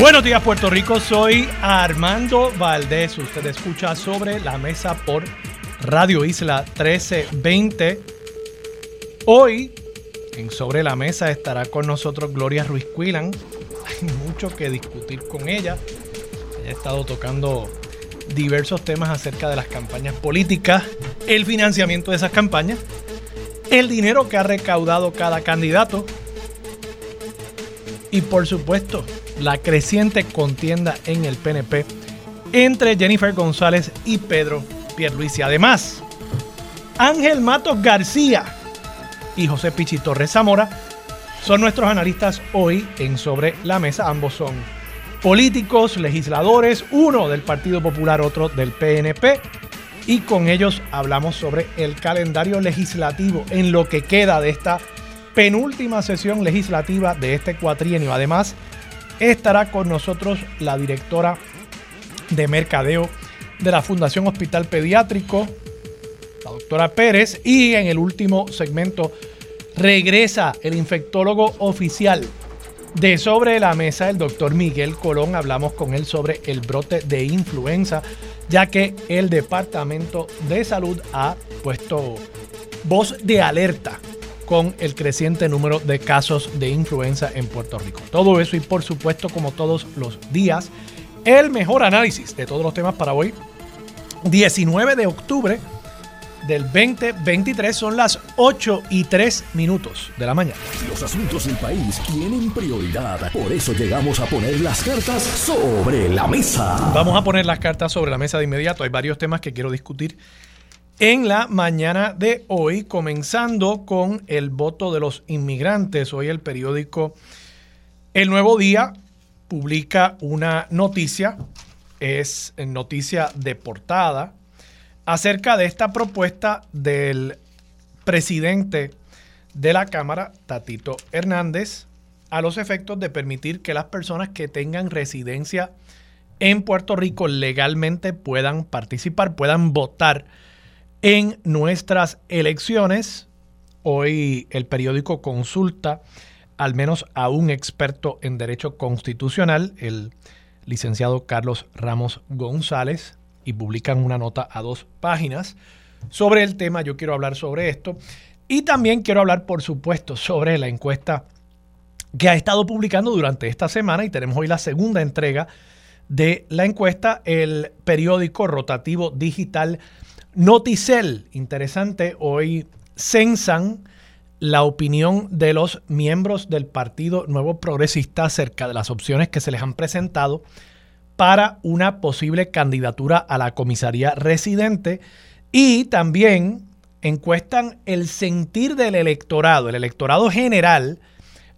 Buenos días Puerto Rico, soy Armando Valdés. Usted escucha sobre la mesa por Radio Isla 1320. Hoy en Sobre la Mesa estará con nosotros Gloria Ruiz Quilan. Hay mucho que discutir con ella. Ella ha estado tocando diversos temas acerca de las campañas políticas, el financiamiento de esas campañas, el dinero que ha recaudado cada candidato y por supuesto la creciente contienda en el PNP entre Jennifer González y Pedro Pierluisi. Además, Ángel Matos García y José Pichi Torres Zamora son nuestros analistas hoy en Sobre la Mesa. Ambos son políticos, legisladores, uno del Partido Popular, otro del PNP. Y con ellos hablamos sobre el calendario legislativo en lo que queda de esta penúltima sesión legislativa de este cuatrienio. Además, estará con nosotros la directora de mercadeo de la Fundación Hospital Pediátrico, la doctora Pérez, y en el último segmento regresa el infectólogo oficial de Sobre la Mesa, el doctor Miguel Colón. Hablamos con él sobre el brote de influenza, ya que el Departamento de Salud ha puesto voz de alerta con el creciente número de casos de influenza en Puerto Rico. Todo eso y por supuesto, como todos los días, el mejor análisis de todos los temas para hoy, 19 de octubre del 2023 son las 8 y 3 minutos de la mañana. Los asuntos del país tienen prioridad. Por eso llegamos a poner las cartas sobre la mesa. Vamos a poner las cartas sobre la mesa de inmediato. Hay varios temas que quiero discutir en la mañana de hoy, comenzando con el voto de los inmigrantes. Hoy el periódico El Nuevo Día publica una noticia, es noticia de portada, acerca de esta propuesta del presidente de la Cámara, Tatito Hernández, a los efectos de permitir que las personas que tengan residencia en Puerto Rico legalmente puedan participar, puedan votar en nuestras elecciones. Hoy el periódico consulta al menos a un experto en derecho constitucional, el licenciado Carlos Ramos González, y publican una nota a dos páginas sobre el tema. Yo quiero hablar sobre esto. Y también quiero hablar, por supuesto, sobre la encuesta que ha estado publicando durante esta semana y tenemos hoy la segunda entrega de la encuesta, el periódico rotativo digital Noticel, interesante, hoy censan la opinión de los miembros del Partido Nuevo Progresista acerca de las opciones que se les han presentado para una posible candidatura a la comisaría residente y también encuestan el sentir del electorado, el electorado general,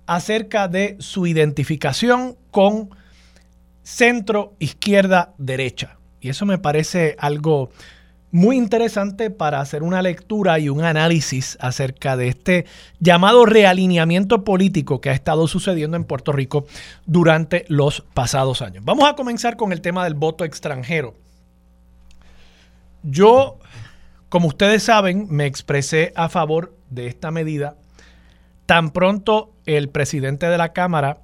acerca de su identificación con centro, izquierda, derecha. Y eso me parece algo muy interesante para hacer una lectura y un análisis acerca de este llamado realineamiento político que ha estado sucediendo en Puerto Rico durante los pasados años. Vamos a comenzar con el tema del voto extranjero. Yo, como ustedes saben, me expresé a favor de esta medida tan pronto el presidente de la Cámara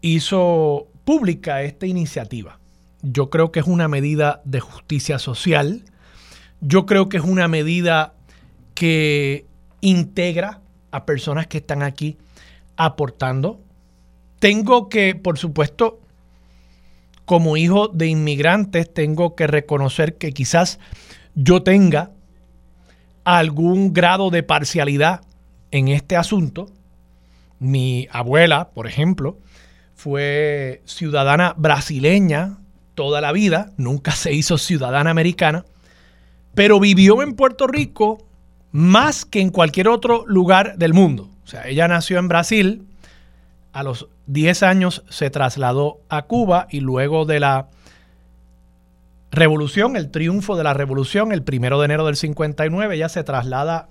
hizo pública esta iniciativa. Yo creo que es una medida de justicia social, yo creo que es una medida que integra a personas que están aquí aportando. Tengo que, por supuesto, como hijo de inmigrantes, tengo que reconocer que quizás yo tenga algún grado de parcialidad en este asunto. Mi abuela, por ejemplo, fue ciudadana brasileña toda la vida, nunca se hizo ciudadana americana pero vivió en Puerto Rico más que en cualquier otro lugar del mundo. O sea, ella nació en Brasil, a los 10 años se trasladó a Cuba y luego de la revolución, el triunfo de la revolución, el primero de enero del 59, ella se traslada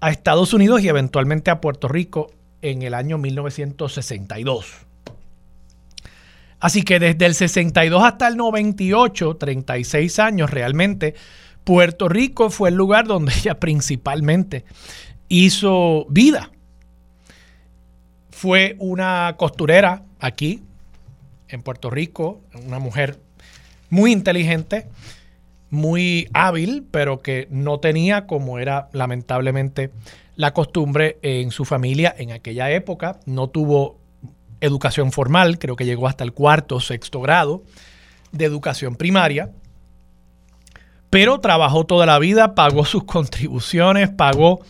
a Estados Unidos y eventualmente a Puerto Rico en el año 1962. Así que desde el 62 hasta el 98, 36 años realmente, Puerto Rico fue el lugar donde ella principalmente hizo vida. Fue una costurera aquí, en Puerto Rico, una mujer muy inteligente, muy hábil, pero que no tenía, como era lamentablemente la costumbre en su familia en aquella época, no tuvo educación formal, creo que llegó hasta el cuarto o sexto grado de educación primaria, pero trabajó toda la vida, pagó sus contribuciones, pagó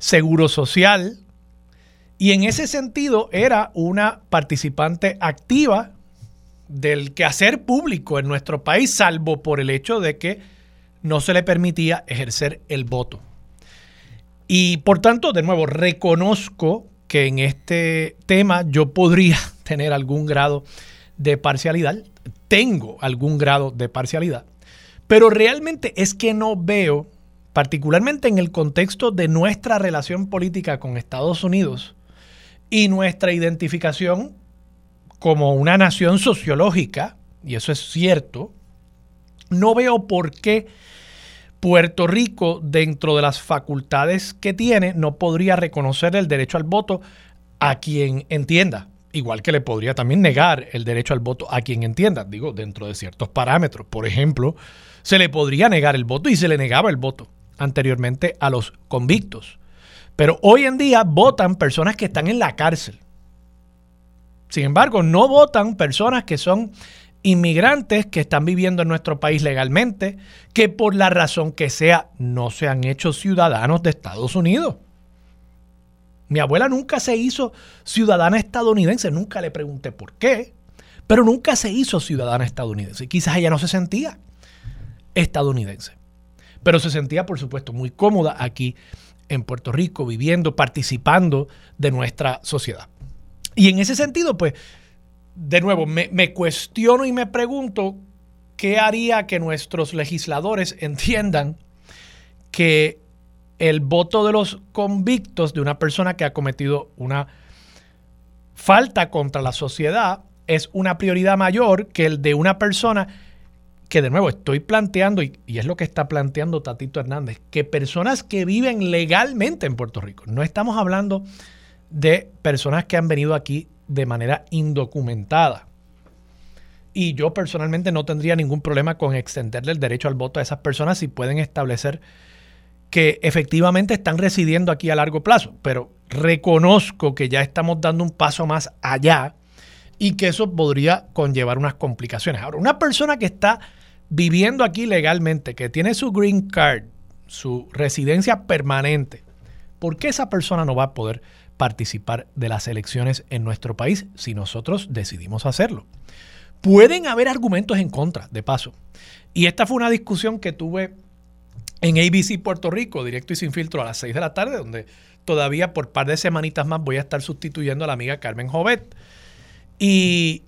seguro social. Y en ese sentido era una participante activa del quehacer público en nuestro país, salvo por el hecho de que no se le permitía ejercer el voto. Y por tanto, de nuevo, reconozco que en este tema yo podría tener algún grado de parcialidad, tengo algún grado de parcialidad, pero realmente es que no veo, particularmente en el contexto de nuestra relación política con Estados Unidos y nuestra identificación como una nación sociológica, y eso es cierto, no veo por qué Puerto Rico, dentro de las facultades que tiene, no podría reconocer el derecho al voto a quien entienda. Igual que le podría también negar el derecho al voto a quien entienda, digo, dentro de ciertos parámetros. Por ejemplo, se le podría negar el voto y se le negaba el voto anteriormente a los convictos. Pero hoy en día votan personas que están en la cárcel. Sin embargo, no votan personas que son inmigrantes que están viviendo en nuestro país legalmente, que por la razón que sea no se han hecho ciudadanos de Estados Unidos. Mi abuela nunca se hizo ciudadana estadounidense, nunca le pregunté por qué, pero nunca se hizo ciudadana estadounidense. Quizás ella no se sentía estadounidense, pero se sentía, por supuesto, muy cómoda aquí en Puerto Rico, viviendo, participando de nuestra sociedad. Y en ese sentido, pues, de nuevo, me, cuestiono y me pregunto qué haría que nuestros legisladores entiendan que el voto de los convictos de una persona que ha cometido una falta contra la sociedad es una prioridad mayor que el de una persona que de nuevo estoy planteando, y, y, es lo que está planteando Tatito Hernández, que personas que viven legalmente en Puerto Rico, no estamos hablando de personas que han venido aquí de manera indocumentada. Y yo personalmente no tendría ningún problema con extenderle el derecho al voto a esas personas si pueden establecer que efectivamente están residiendo aquí a largo plazo. Pero reconozco que ya estamos dando un paso más allá y que eso podría conllevar unas complicaciones. Ahora, una persona que está viviendo aquí legalmente, que tiene su green card, su residencia permanente, ¿por qué esa persona no va a poder participar de las elecciones en nuestro país si nosotros decidimos hacerlo. Pueden haber argumentos en contra, de paso. Y esta fue una discusión que tuve en ABC Puerto Rico, directo y sin filtro, a las 6 de la tarde, donde todavía por par de semanitas más voy a estar sustituyendo a la amiga Carmen Jovet. Y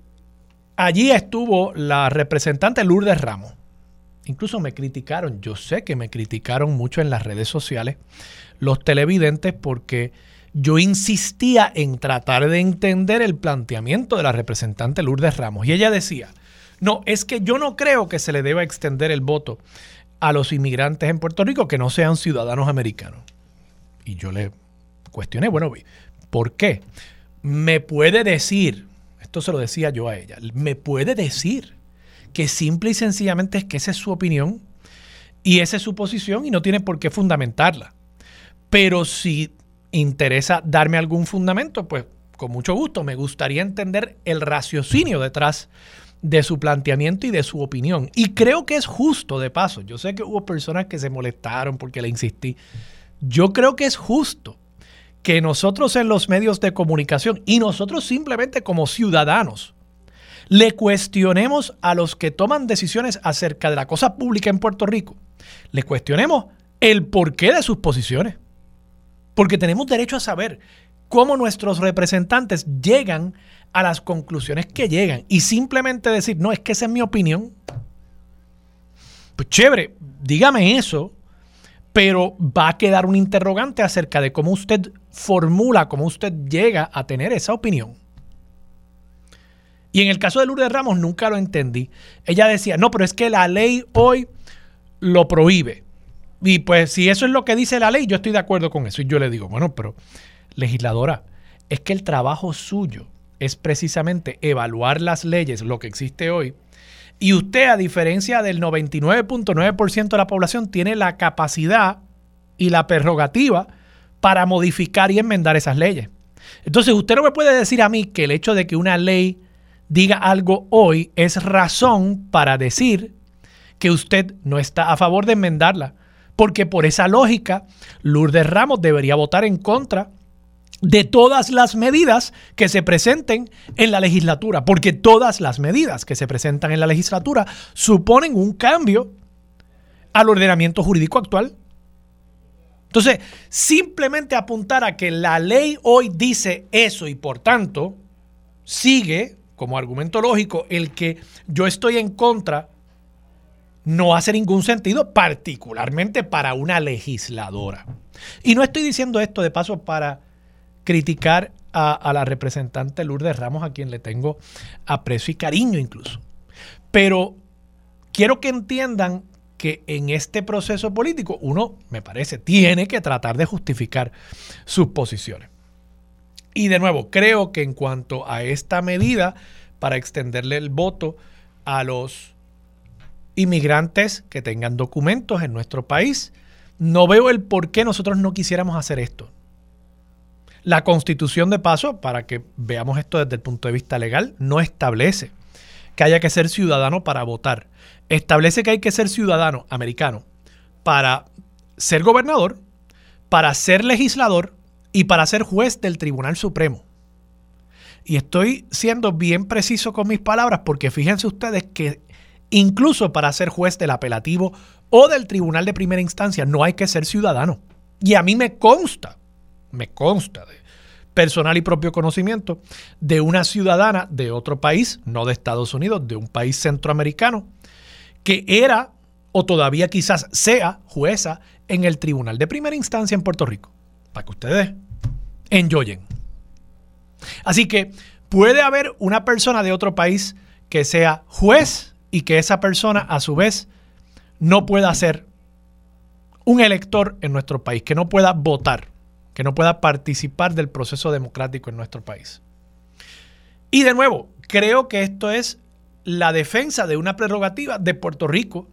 allí estuvo la representante Lourdes Ramos. Incluso me criticaron, yo sé que me criticaron mucho en las redes sociales los televidentes porque yo insistía en tratar de entender el planteamiento de la representante Lourdes Ramos. Y ella decía, no, es que yo no creo que se le deba extender el voto a los inmigrantes en Puerto Rico que no sean ciudadanos americanos. Y yo le cuestioné, bueno, ¿por qué? Me puede decir, esto se lo decía yo a ella, me puede decir que simple y sencillamente es que esa es su opinión y esa es su posición y no tiene por qué fundamentarla. Pero si interesa darme algún fundamento, pues con mucho gusto. Me gustaría entender el raciocinio detrás de su planteamiento y de su opinión. Y creo que es justo, de paso. Yo sé que hubo personas que se molestaron porque le insistí. Yo creo que es justo que nosotros en los medios de comunicación y nosotros simplemente como ciudadanos le cuestionemos a los que toman decisiones acerca de la cosa pública en Puerto Rico, le cuestionemos el porqué de sus posiciones porque tenemos derecho a saber cómo nuestros representantes llegan a las conclusiones que llegan y simplemente decir, no, es que esa es mi opinión. Pues chévere, dígame eso, pero va a quedar un interrogante acerca de cómo usted formula, cómo usted llega a tener esa opinión. Y en el caso de Lourdes Ramos nunca lo entendí. Ella decía, no, pero es que la ley hoy lo prohíbe. Y pues si eso es lo que dice la ley, yo estoy de acuerdo con eso. Y yo le digo, bueno, pero legisladora, es que el trabajo suyo es precisamente evaluar las leyes, lo que existe hoy. Y usted, a diferencia del 99.9% de la población, tiene la capacidad y la prerrogativa para modificar y enmendar esas leyes. Entonces, usted no me puede decir a mí que el hecho de que una ley diga algo hoy es razón para decir que usted no está a favor de enmendarla. Porque por esa lógica, Lourdes Ramos debería votar en contra de todas las medidas que se presenten en la legislatura, porque todas las medidas que se presentan en la legislatura suponen un cambio al ordenamiento jurídico actual. Entonces, simplemente apuntar a que la ley hoy dice eso y por tanto sigue como argumento lógico el que yo estoy en contra no hace ningún sentido, particularmente para una legisladora. Y no estoy diciendo esto de paso para criticar a, la representante Lourdes Ramos, a quien le tengo aprecio y cariño incluso. Pero quiero que entiendan que en este proceso político uno, me parece, tiene que tratar de justificar sus posiciones. Y de nuevo, creo que en cuanto a esta medida para extenderle el voto a los inmigrantes que tengan documentos en nuestro país, no veo el por qué nosotros no quisiéramos hacer esto. La constitución de paso, para que veamos esto desde el punto de vista legal, no establece que haya que ser ciudadano para votar. Establece que hay que ser ciudadano americano para ser gobernador, para ser legislador y para ser juez del Tribunal Supremo. Y estoy siendo bien preciso con mis palabras porque fíjense ustedes que incluso para ser juez del apelativo o del tribunal de primera instancia no hay que ser ciudadano. Y a mí me consta me consta de personal y propio conocimiento de una ciudadana de otro país, no de Estados Unidos, de un país centroamericano, que era o todavía quizás sea jueza en el tribunal de primera instancia en Puerto Rico. Para que ustedes enjoyen. Así que puede haber una persona de otro país que sea juez y que esa persona a su vez no pueda ser un elector en nuestro país, que no pueda votar que no pueda participar del proceso democrático en nuestro país. Y de nuevo, creo que esto es la defensa de una prerrogativa de Puerto Rico.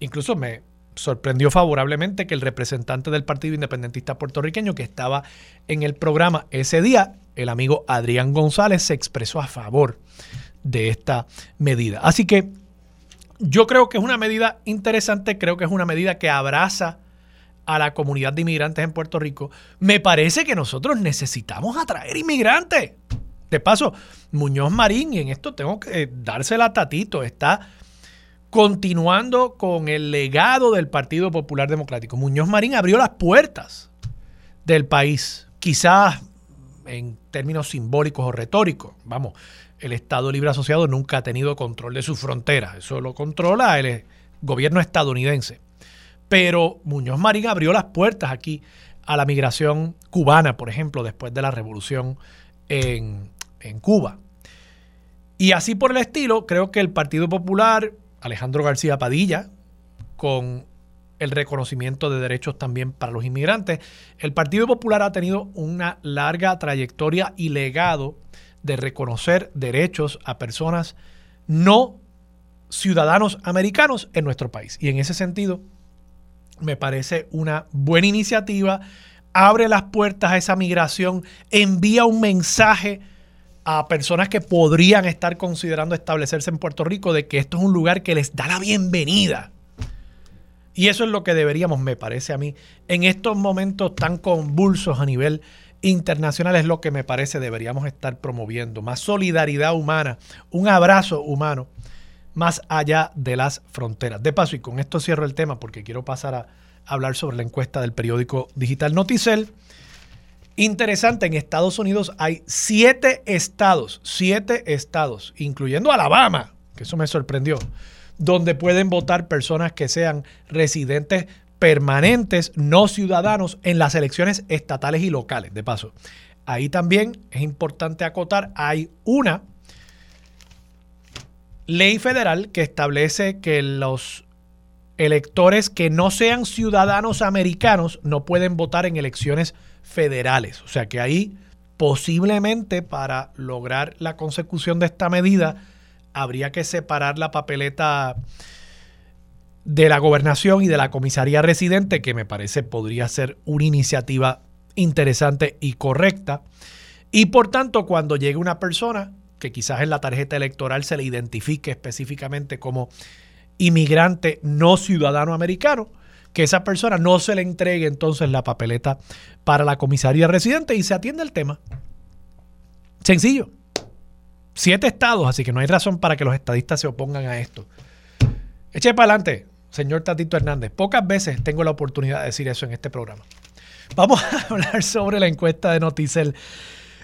Incluso me sorprendió favorablemente que el representante del Partido Independentista puertorriqueño que estaba en el programa ese día, el amigo Adrián González, se expresó a favor de esta medida. Así que yo creo que es una medida interesante, creo que es una medida que abraza a la comunidad de inmigrantes en Puerto Rico, me parece que nosotros necesitamos atraer inmigrantes. De paso, Muñoz Marín, y en esto tengo que dársela a Tatito, está continuando con el legado del Partido Popular Democrático. Muñoz Marín abrió las puertas del país, quizás en términos simbólicos o retóricos. Vamos, el Estado Libre Asociado nunca ha tenido control de sus fronteras, eso lo controla el gobierno estadounidense. Pero Muñoz Marín abrió las puertas aquí a la migración cubana, por ejemplo, después de la revolución en, Cuba. Y así por el estilo, creo que el Partido Popular, Alejandro García Padilla, con el reconocimiento de derechos también para los inmigrantes, el Partido Popular ha tenido una larga trayectoria y legado de reconocer derechos a personas no ciudadanos americanos en nuestro país. Y en ese sentido, me parece una buena iniciativa. Abre las puertas a esa migración, envía un mensaje a personas que podrían estar considerando establecerse en Puerto Rico de que esto es un lugar que les da la bienvenida. Y eso es lo que deberíamos, me parece a mí, en estos momentos tan convulsos a nivel internacional, es lo que me parece deberíamos estar promoviendo. Más solidaridad humana, un abrazo humano más allá de las fronteras. De paso, y con esto cierro el tema porque quiero pasar a hablar sobre la encuesta del periódico digital Noticel. Interesante, en Estados Unidos hay siete estados, siete estados, incluyendo Alabama, que eso me sorprendió, donde pueden votar personas que sean residentes permanentes, no ciudadanos, en las elecciones estatales y locales, de paso. Ahí también es importante acotar, hay una ley federal que establece que los electores que no sean ciudadanos americanos no pueden votar en elecciones federales. O sea que ahí posiblemente para lograr la consecución de esta medida habría que separar la papeleta de la gobernación y de la comisaría residente, que me parece podría ser una iniciativa interesante y correcta. Y por tanto, cuando llegue una persona que quizás en la tarjeta electoral se le identifique específicamente como inmigrante no ciudadano americano, que esa persona no se le entregue entonces la papeleta para la comisaría residente y se atiende el tema. Sencillo. Siete estados, así que no hay razón para que los estadistas se opongan a esto. Eche para adelante, señor Tatito Hernández. Pocas veces tengo la oportunidad de decir eso en este programa. Vamos a hablar sobre la encuesta de Noticel.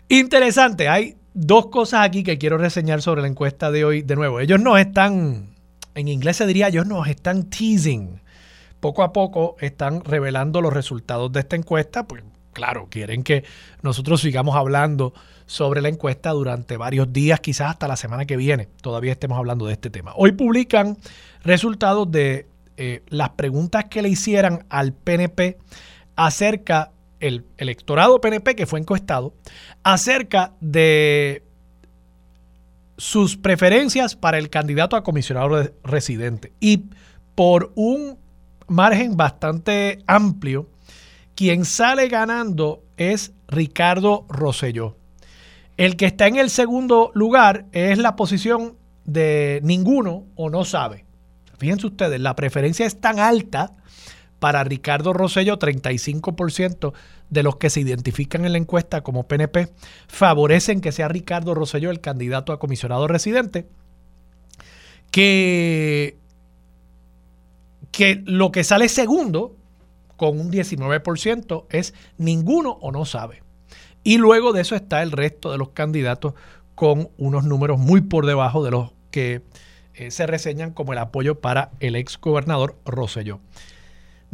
Interesante, hay dos cosas aquí que quiero reseñar sobre la encuesta de hoy. De nuevo, ellos nos están, en inglés se diría, ellos nos están teasing. Poco a poco están revelando los resultados de esta encuesta. Pues claro, quieren que nosotros sigamos hablando sobre la encuesta durante varios días, quizás hasta la semana que viene. Todavía estemos hablando de este tema. Hoy publican resultados de eh, las preguntas que le hicieran al PNP acerca el electorado PNP que fue encuestado acerca de sus preferencias para el candidato a comisionado residente. Y por un margen bastante amplio, quien sale ganando es Ricardo Rosselló. El que está en el segundo lugar es la posición de ninguno o no sabe. Fíjense ustedes, la preferencia es tan alta para Ricardo Rosselló, 35% de los que se identifican en la encuesta como PNP favorecen que sea Ricardo Rosselló el candidato a comisionado residente, que, que lo que sale segundo con un 19% es ninguno o no sabe. Y luego de eso está el resto de los candidatos con unos números muy por debajo de los que eh, se reseñan como el apoyo para el ex gobernador Rosselló.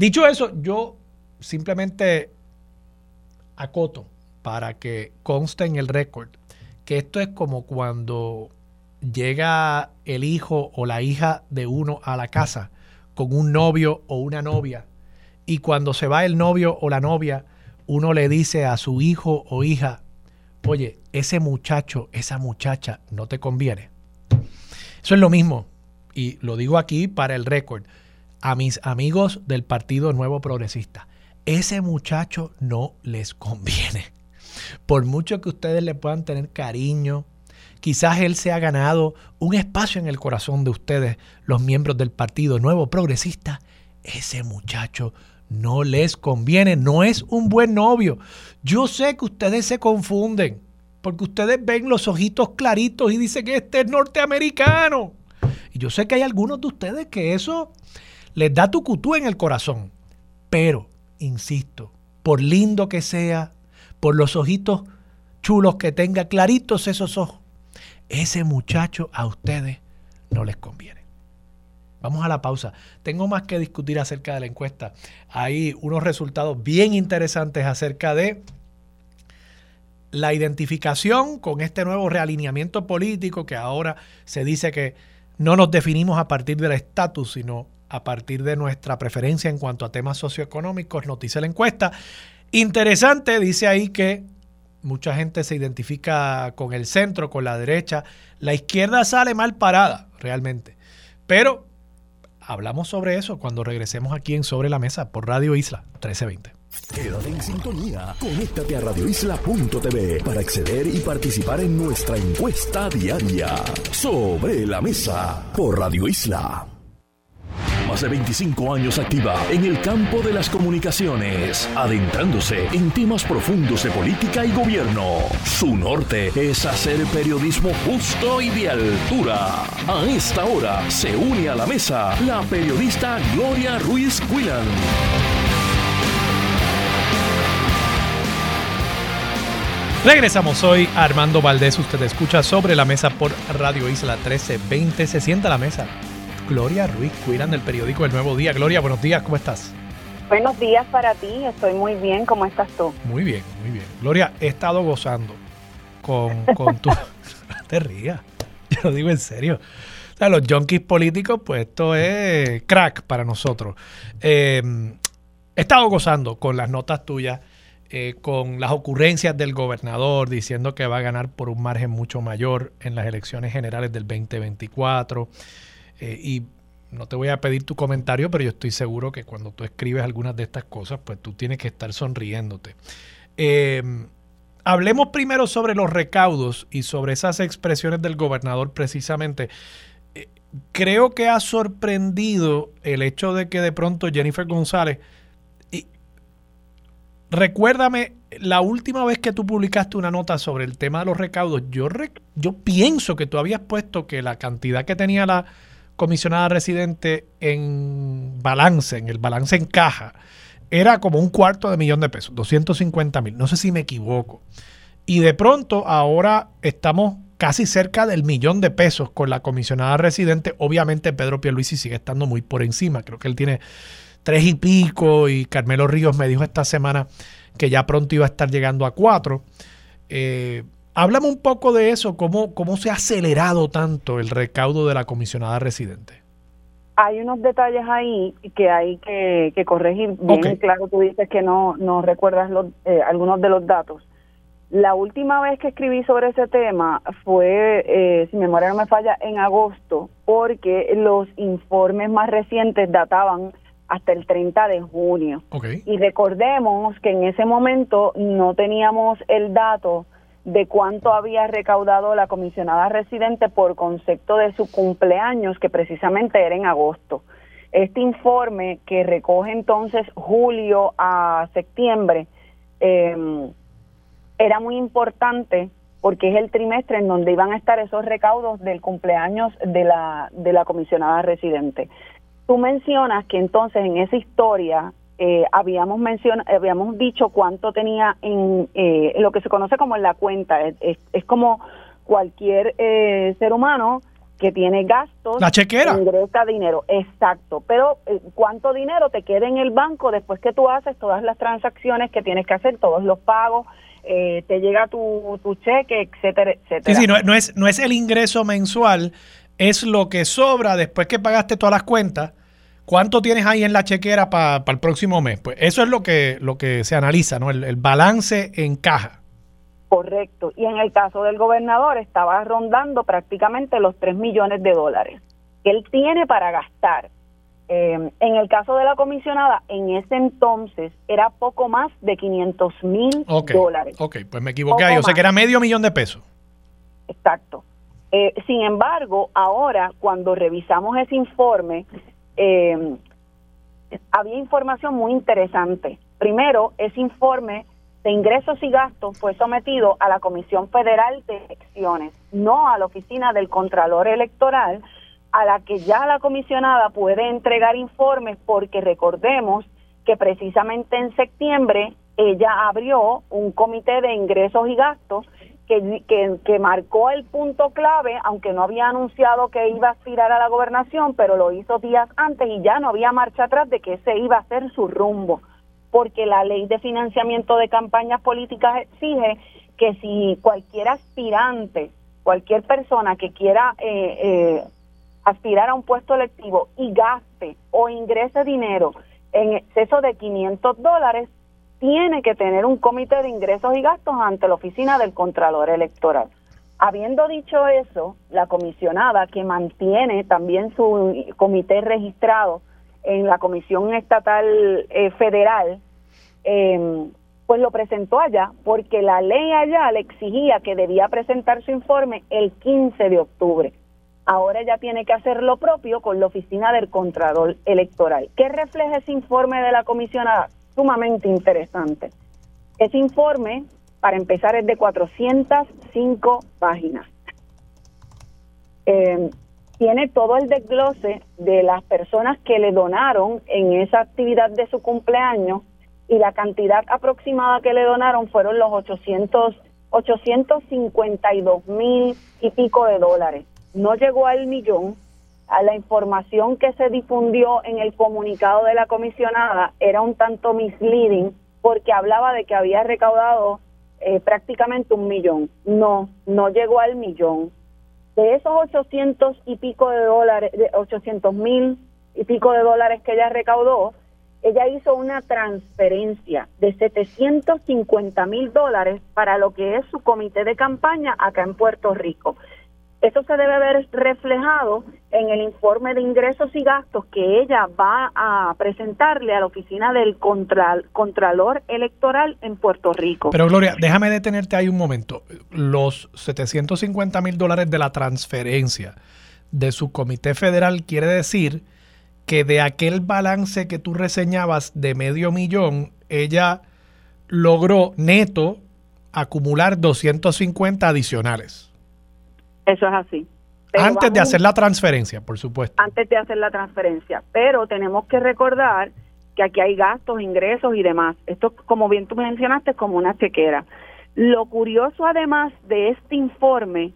Dicho eso, yo simplemente acoto para que conste en el récord que esto es como cuando llega el hijo o la hija de uno a la casa con un novio o una novia y cuando se va el novio o la novia, uno le dice a su hijo o hija, oye, ese muchacho, esa muchacha no te conviene. Eso es lo mismo, y lo digo aquí para el récord, a mis amigos del Partido Nuevo Progresista ese muchacho no les conviene. Por mucho que ustedes le puedan tener cariño, quizás él se ha ganado un espacio en el corazón de ustedes, los miembros del Partido Nuevo Progresista, ese muchacho no les conviene, no es un buen novio. Yo sé que ustedes se confunden, porque ustedes ven los ojitos claritos y dicen que este es norteamericano. Y yo sé que hay algunos de ustedes que eso les da tucutú en el corazón. Pero insisto, por lindo que sea, por los ojitos chulos que tenga, claritos esos ojos, ese muchacho a ustedes no les conviene. Vamos a la pausa. Tengo más que discutir acerca de la encuesta. Hay unos resultados bien interesantes acerca de la identificación con este nuevo realineamiento político que ahora se dice que no nos definimos a partir del estatus, sino a partir de nuestra preferencia en cuanto a temas socioeconómicos, nos la encuesta. Interesante, dice ahí que mucha gente se identifica con el centro, con la derecha. La izquierda sale mal parada, realmente. Pero hablamos sobre eso cuando regresemos aquí en Sobre la Mesa por Radio Isla 1320. Quédate en sintonía. Conéctate a radioisla.tv para acceder y participar en nuestra encuesta diaria. Sobre la Mesa por Radio Isla más de 25 años activa en el campo de las comunicaciones, adentrándose en temas profundos de política y gobierno. Su norte es hacer periodismo justo y de altura. A esta hora se une a la mesa la periodista Gloria Ruiz Quillan. Regresamos hoy, Armando Valdés. Usted escucha sobre la mesa por Radio Isla 1320. Se sienta a la mesa. Gloria Ruiz, cuidan del periódico El Nuevo Día. Gloria, buenos días, ¿cómo estás? Buenos días para ti, estoy muy bien. ¿Cómo estás tú? Muy bien, muy bien. Gloria, he estado gozando con, con tu. te rías, yo lo digo en serio. O sea, los junkies políticos, pues esto es crack para nosotros. Eh, he estado gozando con las notas tuyas eh, con las ocurrencias del gobernador diciendo que va a ganar por un margen mucho mayor en las elecciones generales del 2024. Eh, y no te voy a pedir tu comentario, pero yo estoy seguro que cuando tú escribes algunas de estas cosas, pues tú tienes que estar sonriéndote. Eh, hablemos primero sobre los recaudos y sobre esas expresiones del gobernador precisamente. creo que ha sorprendido el hecho de que de pronto Jennifer González Recuérdame, la última vez que tú publicaste una nota sobre el tema de los recaudos, yo, yo pienso que tú habías puesto que la cantidad que tenía la comisionada residente en balance, en el balance en caja, era como un cuarto de millón de pesos, 250 mil. No sé si me equivoco. Y de pronto ahora estamos casi cerca del millón de pesos con la comisionada residente. Obviamente Pedro Pierluisi sigue estando muy por encima. Creo que él tiene tres y pico y Carmelo Ríos me dijo esta semana que ya pronto iba a estar llegando a cuatro. Eh, háblame un poco de eso, cómo, cómo se ha acelerado tanto el recaudo de la comisionada residente. Hay unos detalles ahí que hay que, corregir. Bien claro, tú dices que no, no recuerdas los, eh, algunos de los datos. La última vez que escribí sobre ese tema fue, eh, si mi memoria no me falla, en agosto, porque los informes más recientes databan hasta el 30 de junio. Y recordemos que en ese momento no teníamos el dato de cuánto había recaudado la comisionada residente por concepto de su cumpleaños, que precisamente era en agosto. Este informe que recoge entonces julio a septiembre em, era muy importante porque es el trimestre en donde iban a estar esos recaudos del cumpleaños de la, de la comisionada residente. Tú mencionas que entonces en esa historia eh, habíamos habíamos dicho cuánto tenía en eh, lo que se conoce como en la cuenta. Es, como cualquier eh, ser humano que tiene gastos. La chequera. Ingresa dinero, exacto. Pero cuánto dinero te queda en el banco después que tú haces todas las transacciones que tienes que hacer, todos los pagos, te llega tu, tu cheque, etcétera, etcétera. Sí, sí, no, no, es, no es el ingreso mensual, es lo que sobra después que pagaste todas las cuentas ¿Cuánto tienes ahí en la chequera para el próximo mes? Pues eso es lo que, lo que se analiza, ¿no? El, balance en caja. Correcto. Y en el caso del gobernador estaba rondando prácticamente los 3 millones de dólares que él tiene para gastar. Eh, en el caso de la comisionada, en ese entonces era poco más de 500 mil dólares. Ok, pues me equivoqué ahí. O sea que era medio millón de pesos. Exacto. Eh, sin embargo, ahora cuando revisamos ese informe, eh, había información muy interesante. Primero, ese informe de ingresos y gastos fue sometido a la Comisión Federal de Elecciones, no a la Oficina del Contralor Electoral, a la que ya la comisionada puede entregar informes porque recordemos que precisamente en septiembre ella abrió un comité de ingresos y gastos que, marcó el punto clave, aunque no había anunciado que iba a aspirar a la gobernación, pero lo hizo días antes y ya no había marcha atrás de que ese iba a ser su rumbo, porque la ley de financiamiento de campañas políticas exige que si cualquier aspirante, cualquier persona que quiera eh, eh, aspirar a un puesto electivo y gaste o ingrese dinero en exceso de 500 dólares, tiene que tener un comité de ingresos y gastos ante la oficina del Contralor Electoral. Habiendo dicho eso, la comisionada que mantiene también su comité registrado en la Comisión Estatal eh, Federal, em, pues lo presentó allá porque la ley allá le exigía que debía presentar su informe el 15 de octubre. Ahora ya tiene que hacer lo propio con la oficina del Contralor Electoral. ¿Qué refleja ese informe de la comisionada? Sumamente interesante. Ese informe, para empezar, es de 405 páginas. Eh, tiene todo el desglose de las personas que le donaron en esa actividad de su cumpleaños y la cantidad aproximada que le donaron fueron los 800 852 mil y pico de dólares. No llegó al millón. A la información que se difundió en el comunicado de la comisionada era un tanto misleading porque hablaba de que había recaudado eh, prácticamente un millón. No, no llegó al millón. De esos 800 y pico de dólares, de 800 mil y pico de dólares que ella recaudó, ella hizo una transferencia de 750 mil dólares para lo que es su comité de campaña acá en Puerto Rico. Eso se debe ver reflejado en el informe de ingresos y gastos que ella va a presentarle a la oficina del Contralor Electoral en Puerto Rico. Pero Gloria, déjame detenerte ahí un momento. Los 750 mil dólares de la transferencia de su comité federal quiere decir que de aquel balance que tú reseñabas de medio millón, ella logró neto acumular 250 adicionales. Eso es así. antes de hacer la transferencia, por supuesto. Antes de hacer la transferencia. Pero tenemos que recordar que aquí hay gastos, ingresos y demás. Esto, como bien tú mencionaste, es como una chequera. Lo curioso además de este informe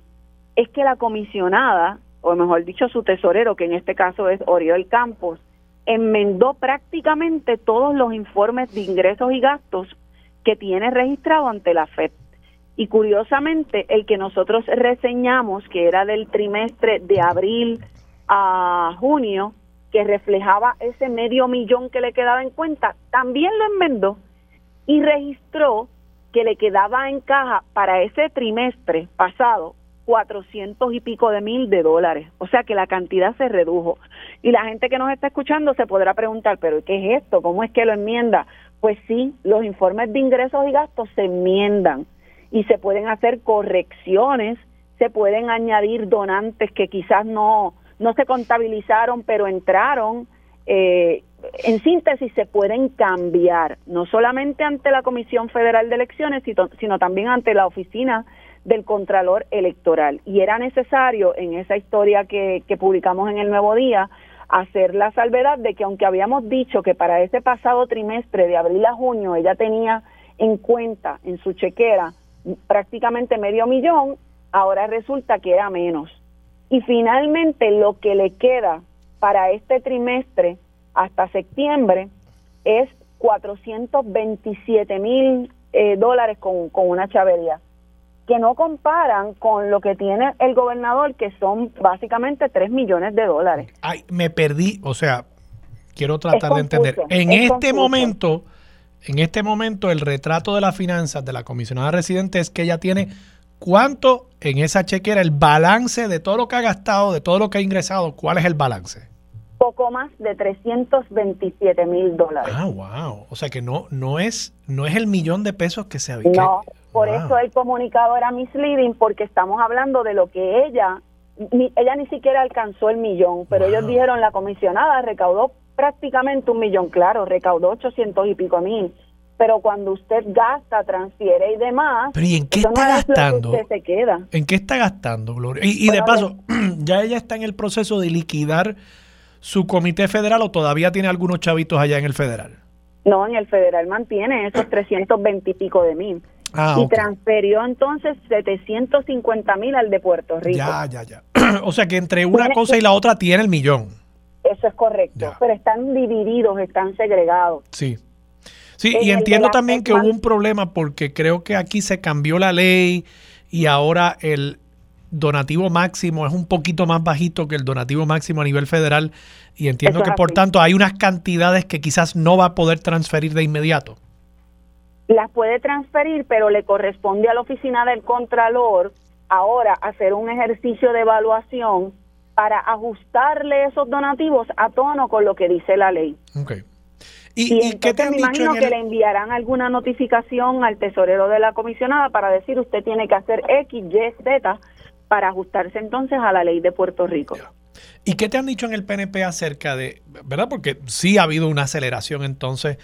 es que la comisionada o mejor dicho su tesorero, que en este caso es Oriol Campos, enmendó prácticamente todos los informes de ingresos y gastos que tiene registrado ante la FED. Y curiosamente, el que nosotros reseñamos, que era del trimestre de abril a junio, que reflejaba ese medio millón que le quedaba en cuenta, también lo enmendó y registró que le quedaba en caja para ese trimestre pasado 400 y pico de mil de dólares. O sea que la cantidad se redujo. Y la gente que nos está escuchando se podrá preguntar, pero ¿qué es esto? ¿Cómo es que lo enmienda? Pues sí, los informes de ingresos y gastos se enmiendan y se pueden hacer correcciones, se pueden añadir donantes que quizás no, no se contabilizaron, pero entraron. Eh, en síntesis, se pueden cambiar, no solamente ante la Comisión Federal de Elecciones, sino también ante la Oficina del Contralor Electoral. Y era necesario en esa historia que, que publicamos en el Nuevo Día hacer la salvedad de que aunque habíamos dicho que para ese pasado trimestre de abril a junio ella tenía en cuenta en su chequera prácticamente medio millón, ahora resulta que era menos. Y finalmente lo que le queda para este trimestre hasta septiembre es 427 mil eh, dólares con, con una chavería que no comparan con lo que tiene el gobernador, que son básicamente 3 millones de dólares. Ay, me perdí, o sea, quiero tratar de entender. En este momento, en este momento, el retrato de las finanzas de la comisionada residente es que ella tiene cuánto en esa chequera, el balance de todo lo que ha gastado, de todo lo que ha ingresado, ¿cuál es el balance? Poco más de 327 mil dólares. Ah, wow. O sea que no, no, es, no es el millón de pesos que se había. No, por eso el comunicado era misleading, porque estamos hablando de lo que ella, ella ni siquiera alcanzó el millón, pero ellos dijeron la comisionada recaudó prácticamente un millón, claro, recaudó 800 y pico mil. Pero cuando usted gasta, transfiere y demás, pero ¿y en qué está gastando? se queda. ¿En qué está gastando, Gloria? Y, de paso, ¿ya ella está en el proceso de liquidar su comité federal o todavía tiene algunos chavitos allá en el federal? No, en el federal mantiene esos 320 y pico de mil. Ah, y transfirió entonces 750 mil al de Puerto Rico. Ya, ya, ya. o sea que entre una cosa y la otra tiene el millón. Eso es correcto, pero están divididos, están segregados. Sí. Sí, y entiendo también que hubo un problema porque creo que aquí se cambió la ley y ahora el donativo máximo es un poquito más bajito que el donativo máximo a nivel federal y entiendo que por tanto hay unas cantidades que quizás no va a poder transferir de inmediato las puede transferir, pero le corresponde a la oficina del Contralor ahora hacer un ejercicio de evaluación para ajustarle esos donativos a tono con lo que dice la ley. Okay. ¿Y, qué te han me imagino que le enviarán alguna notificación al tesorero de la comisionada para decir usted tiene que hacer X, Y, Z para ajustarse entonces a la ley de Puerto Rico. ¿Y qué te han dicho en el PNP acerca de, verdad? Porque sí ha habido una aceleración entonces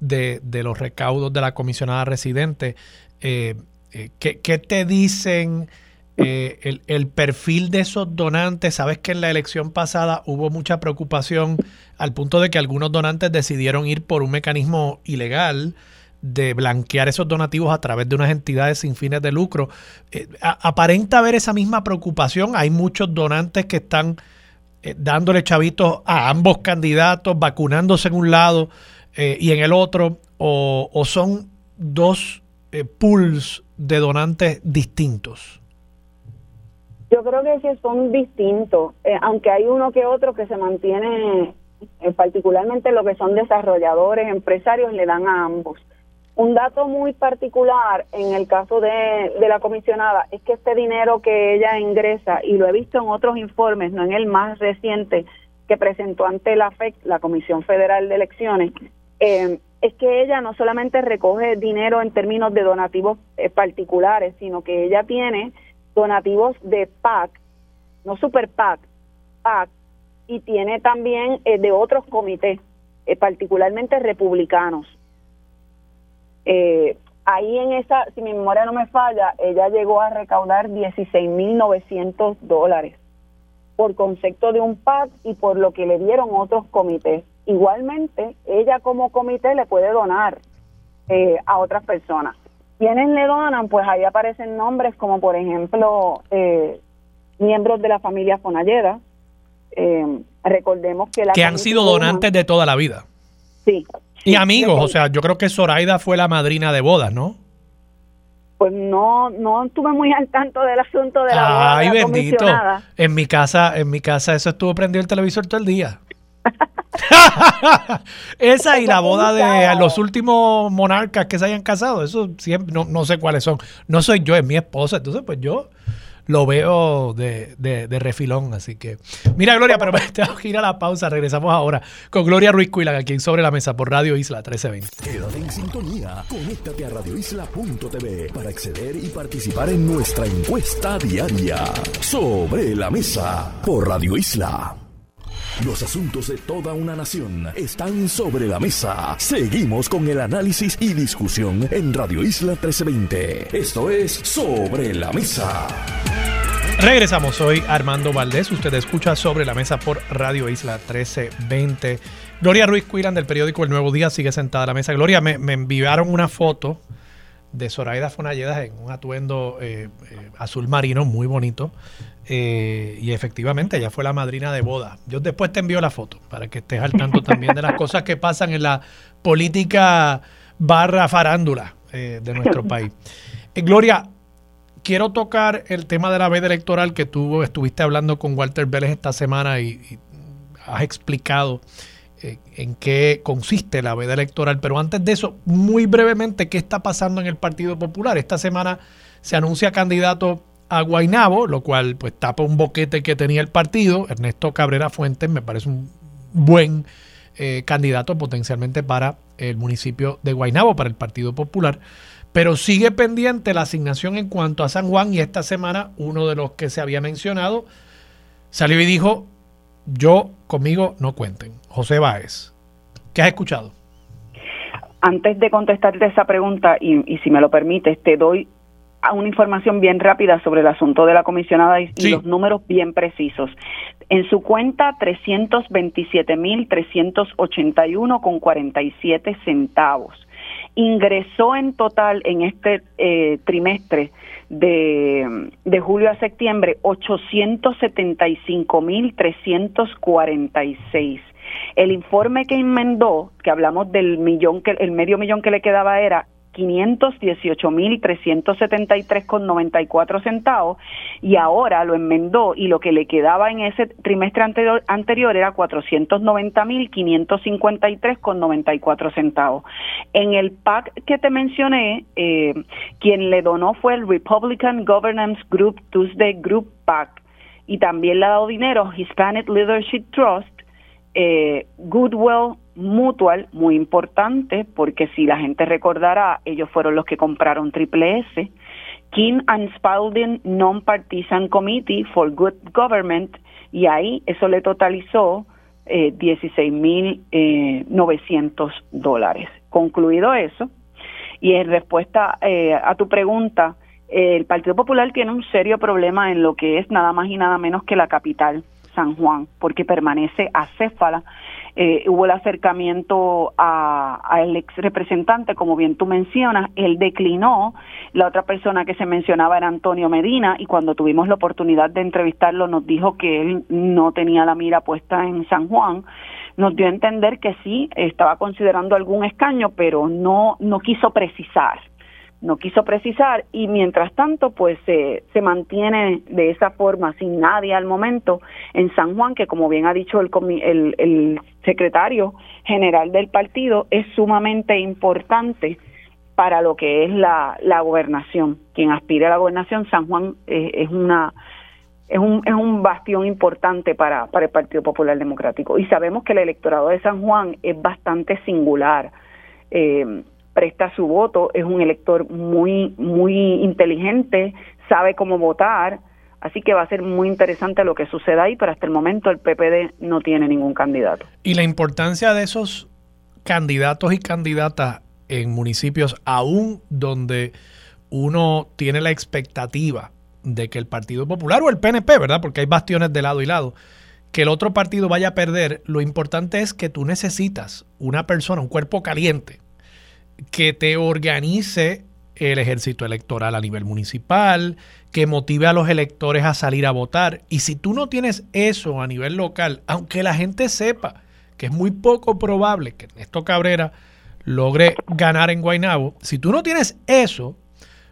de, de los recaudos de la comisionada residente. Eh, eh, ¿qué, te dicen eh, el, perfil de esos donantes? Sabes que en la elección pasada hubo mucha preocupación al punto de que algunos donantes decidieron ir por un mecanismo ilegal de blanquear esos donativos a través de unas entidades sin fines de lucro. Eh, aparenta haber esa misma preocupación. Hay muchos donantes que están eh, dándole chavitos a ambos candidatos, vacunándose en un lado eh, y en el otro, o, o son dos pools de donantes distintos. Yo creo que son distintos, aunque hay uno que otro que se mantiene, particularmente lo que son desarrolladores, empresarios, le dan a ambos. Un dato muy particular en el caso de, la comisionada es que este dinero que ella ingresa, y lo he visto en otros informes, no en el más reciente que presentó ante la FEC, la Comisión Federal de Elecciones, eh, es que ella no solamente recoge dinero en términos de donativos eh, particulares, sino que ella tiene donativos de PAC, no Super PAC, PAC, y tiene también eh, de otros comités, particularmente republicanos. Eh, ahí en esa, si mi memoria no me falla, ella llegó a recaudar 16.900 dólares por concepto de un PAC y por lo que le dieron otros comités. Igualmente, ella como comité le puede donar eh, a otras personas. ¿Quiénes le donan? Pues ahí aparecen nombres como, por ejemplo, eh, miembros de la familia Fonalleda. Eh, recordemos que la... Que han sido donantes de toda la vida. Sí, y amigos, o sea, yo creo que Zoraida fue la madrina de bodas, ¿no? Pues no, no estuve muy al tanto del asunto de la boda. Ay, bendito. En mi casa, en mi casa eso estuvo prendido el televisor todo el día. Esa y la boda de los últimos monarcas que se hayan casado, eso siempre, no, no sé cuáles son. No soy yo, es mi esposa. Entonces, pues yo lo veo de, de, refilón. Así que, mira, Gloria, pero tengo que ir a la pausa. Regresamos ahora con Gloria Ruiz Cuilaga, aquí en Sobre la Mesa por Radio Isla 1320. Quédate en sintonía. Conéctate a radioisla.tv para acceder y participar en nuestra encuesta diaria. Sobre la Mesa por Radio Isla. Los asuntos de toda una nación están sobre la mesa. Seguimos con el análisis y discusión en Radio Isla 1320. Esto es Sobre la Mesa. Regresamos, soy Armando Valdés. Usted escucha Sobre la Mesa por Radio Isla 1320. Gloria Ruiz Cuilan del periódico El Nuevo Día sigue sentada a la mesa. Gloria, me, enviaron una foto de Zoraida Fonalledas en un atuendo eh, eh, azul marino muy bonito. Eh, y efectivamente, ella fue la madrina de boda. Yo después te envío la foto para que estés al tanto también de las cosas que pasan en la política barra farándula de nuestro país. Gloria, quiero tocar el tema de la veda electoral que tú estuviste hablando con Walter Vélez esta semana y, has explicado en qué consiste la veda electoral. Pero antes de eso, muy brevemente, ¿qué está pasando en el Partido Popular? Esta semana se anuncia candidato a Guainabo, lo cual pues tapa un boquete que tenía el partido. Ernesto Cabrera Fuentes me parece un buen eh, candidato potencialmente para el municipio de Guainabo, para el Partido Popular pero sigue pendiente la asignación en cuanto a San Juan y esta semana uno de los que se había mencionado salió y dijo, yo conmigo no cuenten. José Báez, ¿qué has escuchado? Antes de contestarte esa pregunta, y, si me lo permites, te doy una información bien rápida sobre el asunto de la comisionada y, y los números bien precisos. En su cuenta, 327.381 con 47 centavos ingresó en total en este eh, trimestre de, de, julio a septiembre 875.346. El informe que enmendó, que hablamos del millón, que el medio millón que le quedaba era 518.373,94 centavos y ahora lo enmendó y lo que le quedaba en ese trimestre anterior, anterior era 490.553,94 centavos. En el PAC que te mencioné, eh, quien le donó fue el Republican Governance Group Tuesday Group PAC y también le ha dado dinero Hispanic Leadership Trust, eh, Goodwill Mutual, muy importante, porque si la gente recordará, ellos fueron los que compraron Triple S. King and Spalding Non-Partisan Committee for Good Government, y ahí eso le totalizó eh, 16.900 eh, dólares. Concluido eso, y en respuesta eh, a tu pregunta, el Partido Popular tiene un serio problema en lo que es nada más y nada menos que la capital. San Juan, porque permanece acéfala. Eh, hubo el acercamiento al ex representante, como bien tú mencionas, él declinó. La otra persona que se mencionaba era Antonio Medina, y cuando tuvimos la oportunidad de entrevistarlo, nos dijo que él no tenía la mira puesta en San Juan nos dio a entender que sí estaba considerando algún escaño, pero no no quiso precisar no quiso precisar y mientras tanto pues se mantiene de esa forma sin nadie al momento en San Juan que como bien ha dicho el, el, el secretario general del partido es sumamente importante para lo que es la, la gobernación. Quien aspire a la gobernación San Juan eh, es una es un, es un bastión importante para, para el Partido Popular Democrático. Y sabemos que el electorado de San Juan es bastante singular. Eh, presta su voto, es un elector muy, muy inteligente, sabe cómo votar, así que va a ser muy interesante lo que suceda ahí, pero hasta el momento el PPD no tiene ningún candidato. Y la importancia de esos candidatos y candidatas en municipios aún donde uno tiene la expectativa de que el Partido Popular o el PNP, ¿verdad? Porque hay bastiones de lado y lado, que el otro partido vaya a perder, lo importante es que tú necesitas una persona, un cuerpo caliente, que te organice el ejército electoral a nivel municipal, que motive a los electores a salir a votar. Y si tú no tienes eso a nivel local, aunque la gente sepa que es muy poco probable que Ernesto Cabrera logre ganar en Guaynabo, si tú no tienes eso,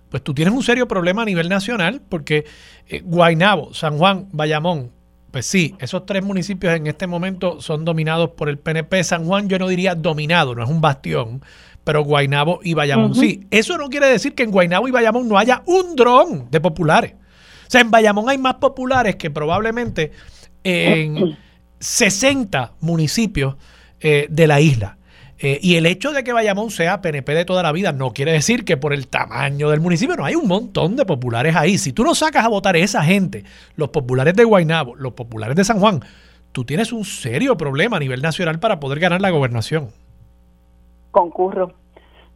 pues tú tienes un serio problema a nivel nacional, porque eh, Guaynabo, San Juan, Bayamón, pues sí, esos tres municipios en este momento son dominados por el PNP. San Juan yo no diría dominado, no es un bastión, pero Guainabo y Bayamón sí. Eso no quiere decir que en Guainabo y Bayamón no haya un dron de populares. O sea, en Bayamón hay más populares que probablemente en 60 municipios eh, de la isla. Eh, y el hecho de que Bayamón sea PNP de toda la vida no quiere decir que por el tamaño del municipio no hay un montón de populares ahí. Si tú no sacas a votar a esa gente, los populares de Guainabo, los populares de San Juan, tú tienes un serio problema a nivel nacional para poder ganar la gobernación. Concurro,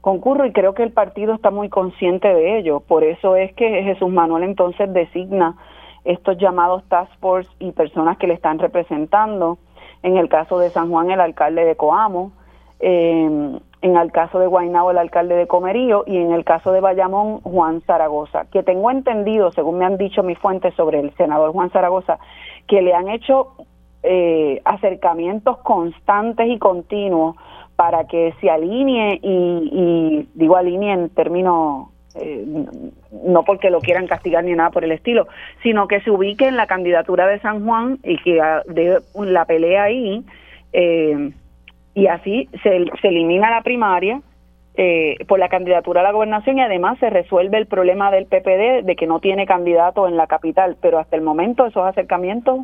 concurro y creo que el partido está muy consciente de ello. Por eso es que Jesús Manuel entonces designa estos llamados task force y personas que le están representando. En el caso de San Juan, el alcalde de Coamo, eh, en el caso de Guaynabo, el alcalde de Comerío, y en el caso de Bayamón, Juan Zaragoza, que tengo entendido, según me han dicho mis fuentes sobre el senador Juan Zaragoza, que le han hecho eh, acercamientos constantes y continuos para que se alinee y, digo alinee en términos eh, no porque lo quieran castigar ni nada por el estilo, sino que se ubique en la candidatura de San Juan y que de la pelea ahí eh, y así se, se elimina la primaria eh, por la candidatura a la gobernación y además se resuelve el problema del PPD de que no tiene candidato en la capital, pero hasta el momento esos acercamientos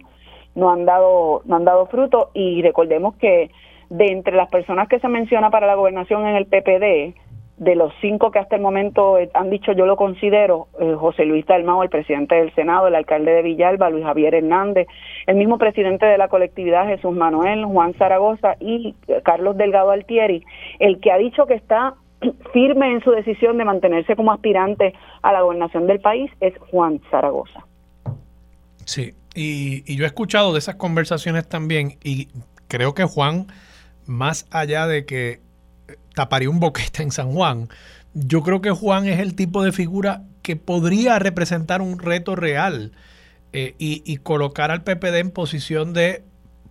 no han dado no han dado fruto y recordemos que de entre las personas que se menciona para la gobernación en el PPD, de los cinco que hasta el momento eh, han dicho yo lo considero, eh, José Luis Dalmao, el presidente del Senado, el alcalde de Villalba, Luis Javier Hernández, el mismo presidente de la colectividad, Jesús Manuel, Juan Zaragoza y eh, Carlos Delgado Altieri, el que ha dicho que está firme en su decisión de mantenerse como aspirante a la gobernación del país es Juan Zaragoza. Sí, y, y yo he escuchado de esas conversaciones también y creo que Juan más allá de que taparía un boquete en San Juan, yo creo que Juan es el tipo de figura que podría representar un reto real eh, y, colocar al PPD en posición de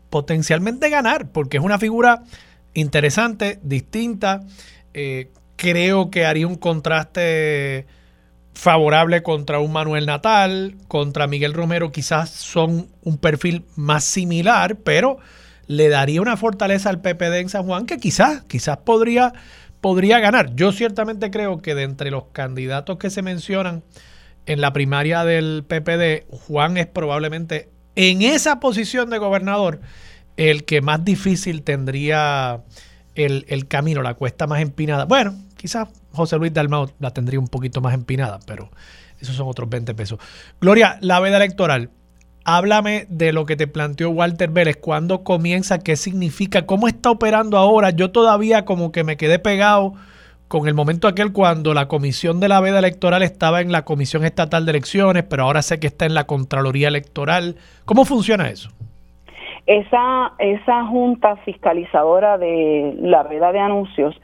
potencialmente ganar, porque es una figura interesante, distinta. Eh, creo que haría un contraste favorable contra un Manuel Natal, contra Miguel Romero, quizás son un perfil más similar, pero le daría una fortaleza al PPD en San Juan que quizás, quizás podría, podría ganar. Yo ciertamente creo que de entre los candidatos que se mencionan en la primaria del PPD, Juan es probablemente en esa posición de gobernador el que más difícil tendría el, el camino, la cuesta más empinada. Bueno, quizás José Luis Dalmau la tendría un poquito más empinada, pero esos son otros 20 pesos. Gloria, la veda electoral háblame de lo que te planteó Walter Vélez, cuándo comienza, qué significa, cómo está operando ahora. Yo todavía como que me quedé pegado con el momento aquel cuando la comisión de la veda electoral estaba en la Comisión Estatal de Elecciones, pero ahora sé que está en la Contraloría Electoral. ¿Cómo funciona eso? Esa, esa junta fiscalizadora de la veda de anuncios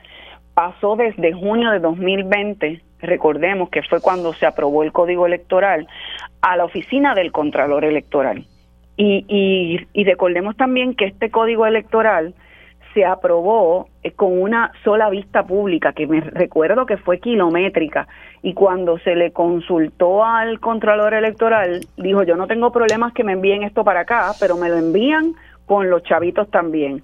pasó desde junio de 2020, recordemos que fue cuando se aprobó el código electoral, a la oficina del Contralor Electoral. Y, y, recordemos también que este código electoral se aprobó eh, con una sola vista pública, que me recuerdo que fue kilométrica, y cuando se le consultó al Contralor Electoral, dijo, yo no tengo problemas que me envíen esto para acá, pero me lo envían con los chavitos también.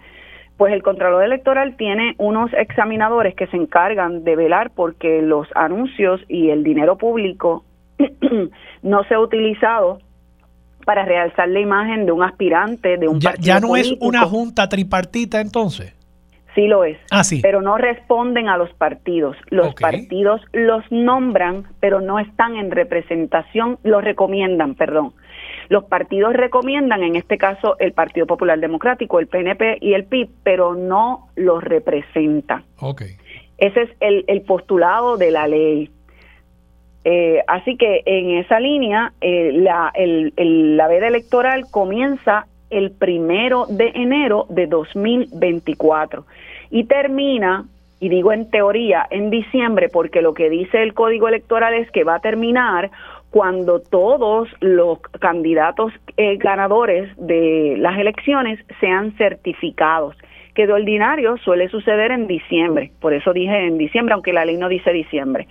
Pues el Contralor Electoral tiene unos examinadores que se encargan de velar porque los anuncios y el dinero público no se ha utilizado para realzar la imagen de un aspirante, de un ya, partido ya no político. es una junta tripartita entonces. Sí lo es. Ah, sí. Pero no responden a los partidos. Los partidos los nombran, pero no están en representación, los recomiendan, perdón. Los partidos recomiendan, en este caso, el Partido Popular Democrático, el PNP y el PIB, pero no los representan. Ok. Ese es el, el postulado de la ley. Eh, así que en esa línea, eh, la, el- el- la veda electoral comienza el primero de enero de 2024 y termina, y digo en teoría, en diciembre, porque lo que dice el código electoral es que va a terminar cuando todos los candidatos eh, ganadores de las elecciones sean certificados que de ordinario suele suceder en diciembre, por eso dije en diciembre, aunque la ley no dice diciembre.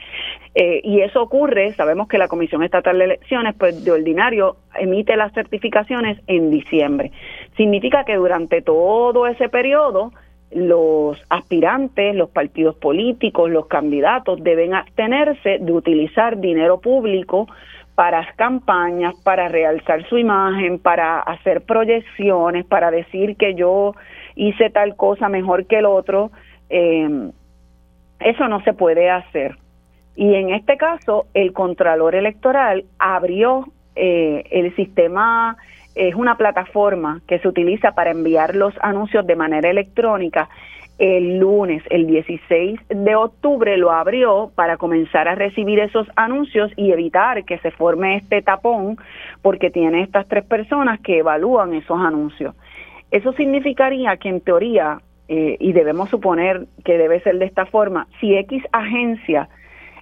Eh, y eso ocurre, sabemos que la Comisión Estatal de Elecciones, pues de ordinario emite las certificaciones en diciembre. Significa que durante todo ese periodo los aspirantes, los partidos políticos, los candidatos deben abstenerse de utilizar dinero público para campañas, para realzar su imagen, para hacer proyecciones, para decir que yo hice tal cosa mejor que el otro. Eh, eso no se puede hacer. Y en este caso, el Contralor Electoral abrió eh, el sistema, es una plataforma que se utiliza para enviar los anuncios de manera electrónica. El lunes, el 16 de octubre, lo abrió para comenzar a recibir esos anuncios y evitar que se forme este tapón, porque tiene estas tres personas que evalúan esos anuncios. Eso significaría que en teoría, eh, y debemos suponer que debe ser de esta forma, si X agencia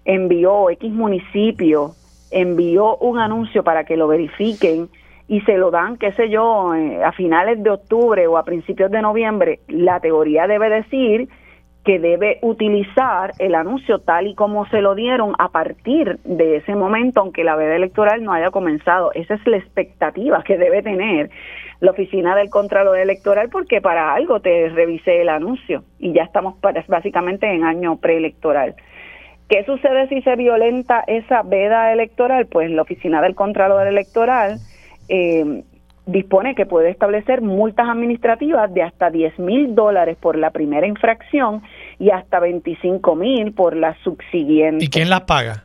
envió, X municipio envió un anuncio para que lo verifiquen y se lo dan, qué sé yo, eh, a finales de octubre o a principios de noviembre, la teoría debe decir que debe utilizar el anuncio tal y como se lo dieron a partir de ese momento, aunque la veda electoral no haya comenzado. Esa es la expectativa que debe tener la oficina del Contralor Electoral, porque para algo te revisé el anuncio y ya estamos para- básicamente en año preelectoral. ¿Qué sucede si se violenta esa veda electoral? Pues la oficina del Contralor Electoral eh, dispone que puede establecer multas administrativas de hasta 10 mil dólares por la primera infracción y hasta 25 mil por la subsiguiente. ¿Y quién las paga?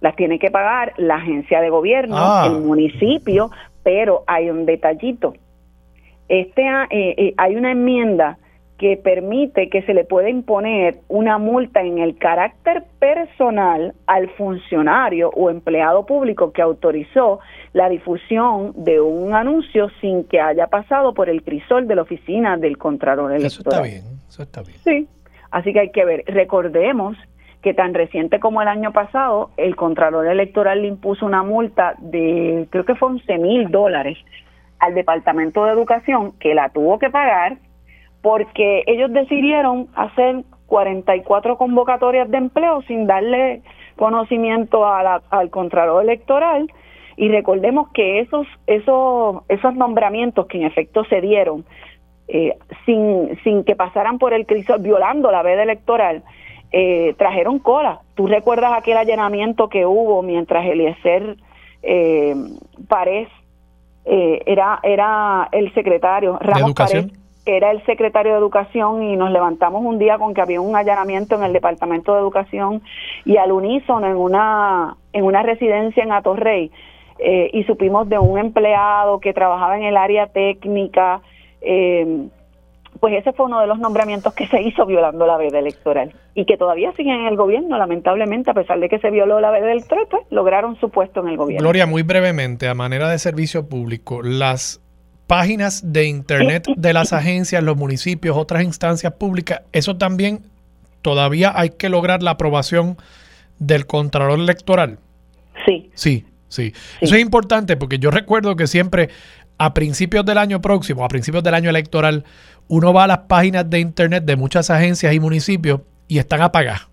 Las tiene que pagar la agencia de gobierno, Ah. el municipio, pero hay un detallito. Este, ah, eh, eh, hay una enmienda que permite que se le pueda imponer una multa en el carácter personal al funcionario o empleado público que autorizó la difusión de un anuncio sin que haya pasado por el crisol de la oficina del Contralor Eso Electoral. está bien, eso está bien. Sí, así que hay que ver. Recordemos que tan reciente como el año pasado, el Contralor Electoral le impuso una multa de, creo que fue 11 mil dólares al Departamento de Educación, que la tuvo que pagar porque ellos decidieron hacer 44 convocatorias de empleo sin darle conocimiento a la- al Contralor Electoral y recordemos que esos esos esos nombramientos que en efecto se dieron eh, sin sin que pasaran por el crisol violando la veda electoral eh, trajeron cola tú recuerdas aquel allanamiento que hubo mientras Eliezer eh, Párez eh, era era el secretario Ramos Educación. Párez era el secretario de Educación y nos levantamos un día con que había un allanamiento en el Departamento de Educación y al unísono en una en una residencia en Atorrey eh, y supimos de un empleado que trabajaba en el área técnica eh, pues ese fue uno de los nombramientos que se hizo violando la veda electoral y que todavía siguen en el gobierno, lamentablemente, a pesar de que se violó la veda electoral, pues lograron su puesto en el gobierno. Gloria, muy brevemente, a manera de servicio público, las páginas de internet de las agencias, los municipios, otras instancias públicas, eso también todavía hay que lograr la aprobación del Contralor Electoral. Sí. Sí, sí. Eso es importante porque yo recuerdo que siempre a principios del año próximo, a principios del año electoral, uno va a las páginas de internet de muchas agencias y municipios y están apagadas.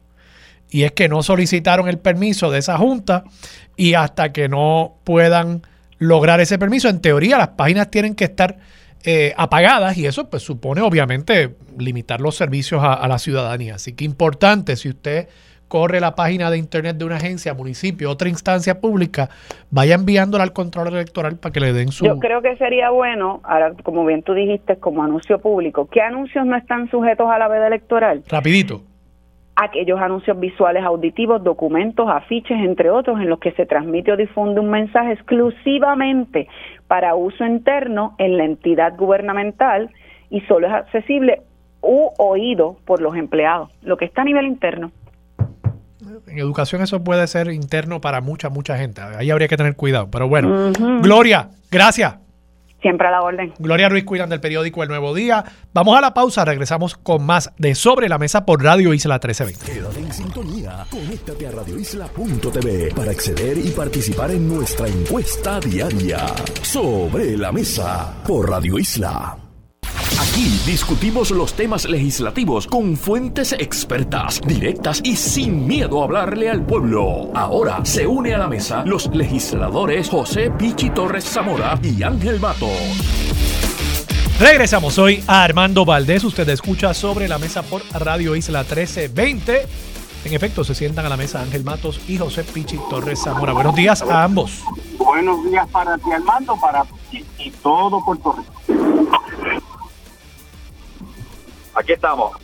Y es que no solicitaron el permiso de esa junta y hasta que no puedan lograr ese permiso, en teoría las páginas tienen que estar eh, apagadas y eso pues supone obviamente limitar los servicios a, a la ciudadanía. Así que importante, si usted corre la página de internet de una agencia, municipio, otra instancia pública, vaya enviándola al control electoral para que le den su... Yo creo que sería bueno, ahora como bien tú dijiste, como anuncio público, ¿qué anuncios no están sujetos a la veda electoral? Rapidito. Aquellos anuncios visuales, auditivos, documentos, afiches, entre otros, en los que se transmite o difunde un mensaje exclusivamente para uso interno en la entidad gubernamental y solo es accesible u oído por los empleados, lo que está a nivel interno. En educación eso puede ser interno para mucha, mucha gente. Ahí habría que tener cuidado. Pero bueno, Gloria, gracias. Siempre a la orden. Gloria Ruiz Cuidan del periódico El Nuevo Día. Vamos a la pausa, regresamos con más de Sobre la Mesa por Radio Isla 1320. Quédate en sintonía, conéctate a radioisla.tv para acceder y participar en nuestra encuesta diaria. Sobre la Mesa por Radio Isla. Aquí discutimos los temas legislativos con fuentes expertas, directas y sin miedo a hablarle al pueblo. Ahora se une a la mesa los legisladores José Pichi Torres Zamora y Ángel Mato. Regresamos hoy a Armando Valdés. Usted escucha sobre la mesa por Radio Isla 1320. En efecto, se sientan a la mesa Ángel Matos y José Pichi Torres Zamora. Buenos días a ambos. Buenos días para ti, Armando, para ti y todo Puerto Rico. Aquí estamos.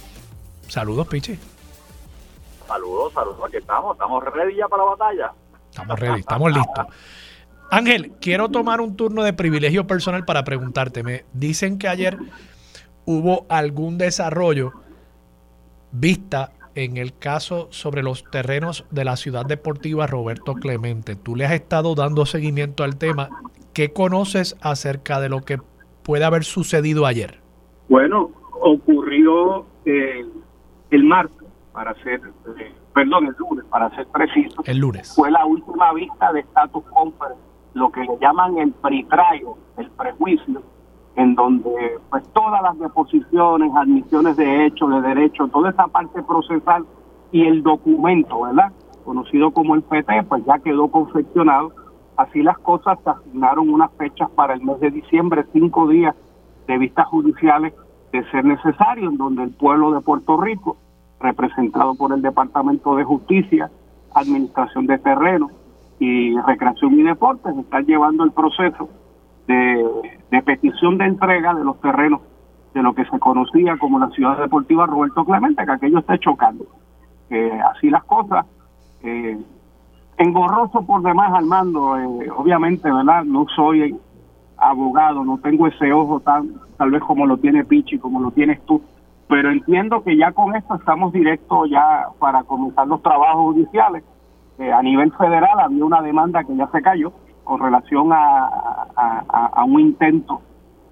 Saludos, Pichi. Saludos, saludos. Aquí estamos. Estamos ready ya para la batalla. Estamos ready, estamos listos. Ángel, quiero tomar un turno de privilegio personal para preguntarte. Me dicen que ayer hubo algún desarrollo vista en el caso sobre los terrenos de la ciudad deportiva Roberto Clemente. Tú le has estado dando seguimiento al tema. ¿Qué conoces acerca de lo que puede haber sucedido ayer? Bueno, ocurrió eh, el martes, para ser, eh, perdón, el lunes, para ser preciso. El lunes. Fue la última vista de status conference, lo que le llaman el pretrayo, el prejuicio, en donde pues todas las deposiciones, admisiones de hechos, de derechos, toda esa parte procesal y el documento, ¿verdad? Conocido como el PT, pues ya quedó confeccionado. Así las cosas se asignaron unas fechas para el mes de diciembre, cinco días de vistas judiciales de ser necesario, en donde el pueblo de Puerto Rico, representado por el Departamento de Justicia, Administración de Terreno y Recreación y Deportes, está llevando el proceso de, de petición de entrega de los terrenos de lo que se conocía como la ciudad deportiva Roberto Clemente, que aquello está chocando. Eh, así las cosas. Eh, engorroso por demás, Armando, eh, obviamente, ¿verdad? No soy abogado, no tengo ese ojo tan, tal vez como lo tiene Pichi, como lo tienes tú, pero entiendo que ya con esto estamos directos ya para comenzar los trabajos judiciales. Eh, a nivel federal había una demanda que ya se cayó con relación a, a, un intento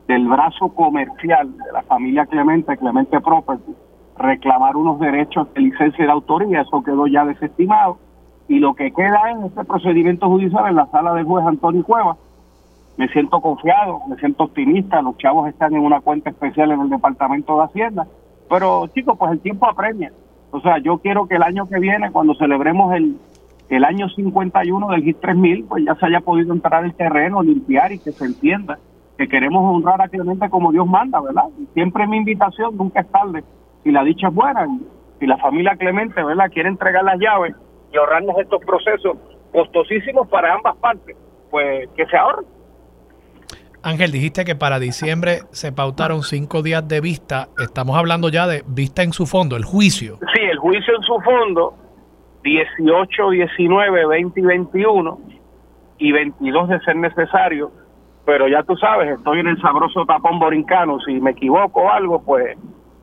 del brazo comercial de la familia Clemente, Clemente Property, reclamar unos derechos de licencia de autoría, eso quedó ya desestimado, y lo que queda en este procedimiento judicial en la sala del juez Antonio Cueva, me siento confiado, me siento optimista, los chavos están en una cuenta especial en el Departamento de Hacienda, pero chicos, pues el tiempo apremia. O sea, yo quiero que el año que viene, cuando celebremos el, el año 51 del GIS 3000, pues ya se haya podido entrar el terreno, limpiar y que se entienda que queremos honrar a Clemente como Dios manda, ¿verdad? Siempre mi invitación, nunca es tarde, si la dicha es buena, si la familia Clemente, ¿verdad?, quiere entregar las llaves y ahorrarnos estos procesos costosísimos para ambas partes, pues que se ahorren. Ángel, dijiste que para diciembre se pautaron cinco días de vista. Estamos hablando ya de vista en su fondo, el juicio. Sí, el juicio en su fondo, 18, 19, 20 y 21, y 22 de ser necesario. Pero ya tú sabes, estoy en el sabroso tapón borincano. Si me equivoco o algo, pues,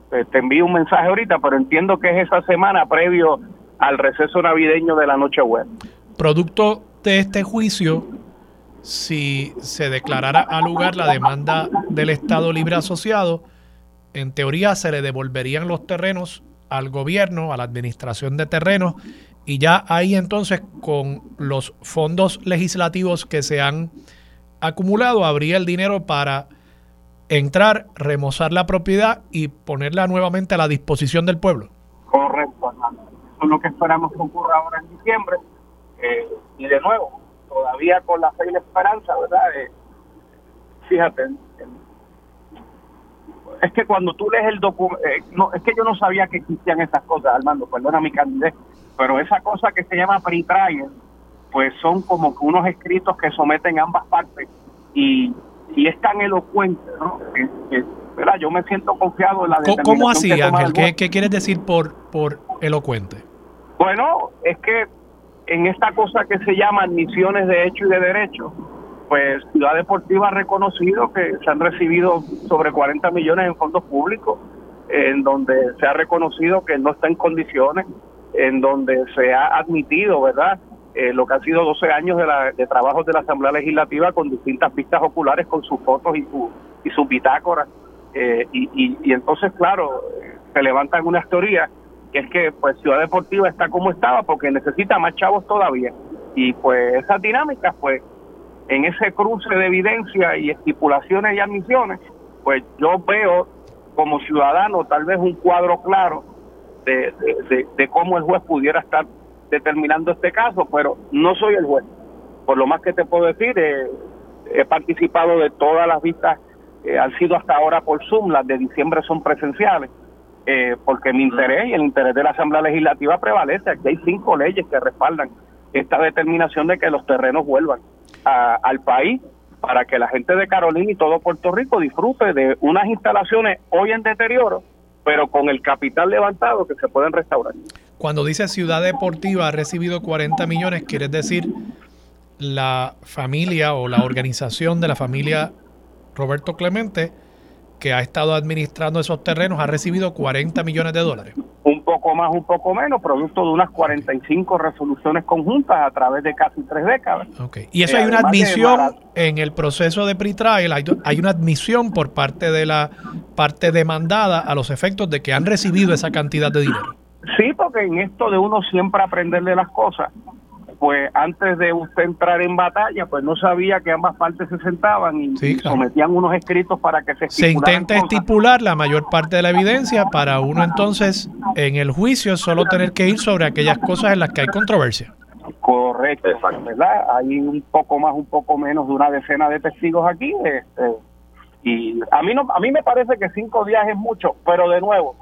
pues te envío un mensaje ahorita, pero entiendo que es esa semana previo al receso navideño de la Nochebuena. Producto de este juicio, si se declarara a lugar la demanda del Estado Libre Asociado, en teoría se le devolverían los terrenos al gobierno, a la administración de terrenos, y ya ahí entonces con los fondos legislativos que se han acumulado, habría el dinero para entrar, remozar la propiedad y ponerla nuevamente a la disposición del pueblo. Correcto, Eso es lo que esperamos que ocurra ahora en diciembre. Eh, y de nuevo, todavía con la fe y la esperanza, ¿verdad? Eh, fíjate, es que cuando tú lees el documento, eh, no, es que yo no sabía que existían esas cosas, Armando, perdona mi candidez, pero esa cosa que se llama pre-trial, pues son como que unos escritos que someten ambas partes y, y es tan elocuente, ¿no? ¿verdad? Yo me siento confiado en la determinación ¿Cómo así, Ángel? ¿Qué, ¿Qué, quieres decir por, por elocuente? Bueno, es que en esta cosa que se llama admisiones de hecho y de derecho, pues Ciudad Deportiva ha reconocido que se han recibido sobre 40 millones en fondos públicos, en donde se ha reconocido que no está en condiciones, en donde se ha admitido, ¿verdad? Eh, lo que han sido 12 años de, la, de trabajos de la Asamblea Legislativa con distintas vistas oculares, con sus fotos y, su, y sus bitácoras. Eh, y, y, entonces, claro, se levantan unas teorías que es que pues Ciudad Deportiva está como estaba porque necesita más chavos todavía. Y pues esas dinámicas, pues en ese cruce de evidencia y estipulaciones y admisiones, pues yo veo como ciudadano tal vez un cuadro claro de, de, cómo el juez pudiera estar determinando este caso, pero no soy el juez. Por lo más que te puedo decir, eh, he participado de todas las vistas, han sido hasta ahora por Zoom, las de diciembre son presenciales, eh, porque mi interés y el interés de la Asamblea Legislativa prevalece. Aquí hay cinco leyes que respaldan esta determinación de que los terrenos vuelvan al país para que la gente de Carolina y todo Puerto Rico disfrute de unas instalaciones hoy en deterioro, pero con el capital levantado que se pueden restaurar. Cuando dice Ciudad Deportiva ha recibido 40 millones, quiere decir la familia o la organización de la familia Roberto Clemente que ha estado administrando esos terrenos ha recibido 40 millones de dólares. Un poco más, un poco menos, producto de unas 45 resoluciones conjuntas a través de casi tres décadas. Okay. Y eso hay una admisión en el proceso de pre-trial, hay, hay una admisión por parte de la parte demandada a los efectos de que han recibido esa cantidad de dinero. Sí, porque en esto de uno siempre aprender de las cosas pues antes de usted entrar en batalla, pues no sabía que ambas partes se sentaban y sometían unos escritos para que se Se intenta estipular la mayor parte de la evidencia para uno entonces en el juicio solo tener que ir sobre aquellas cosas en las que hay controversia. Correcto, ¿verdad? Hay un poco más, un poco menos de una decena de testigos aquí. Este, y a mí no, a mí me parece que cinco días es mucho, pero de nuevo,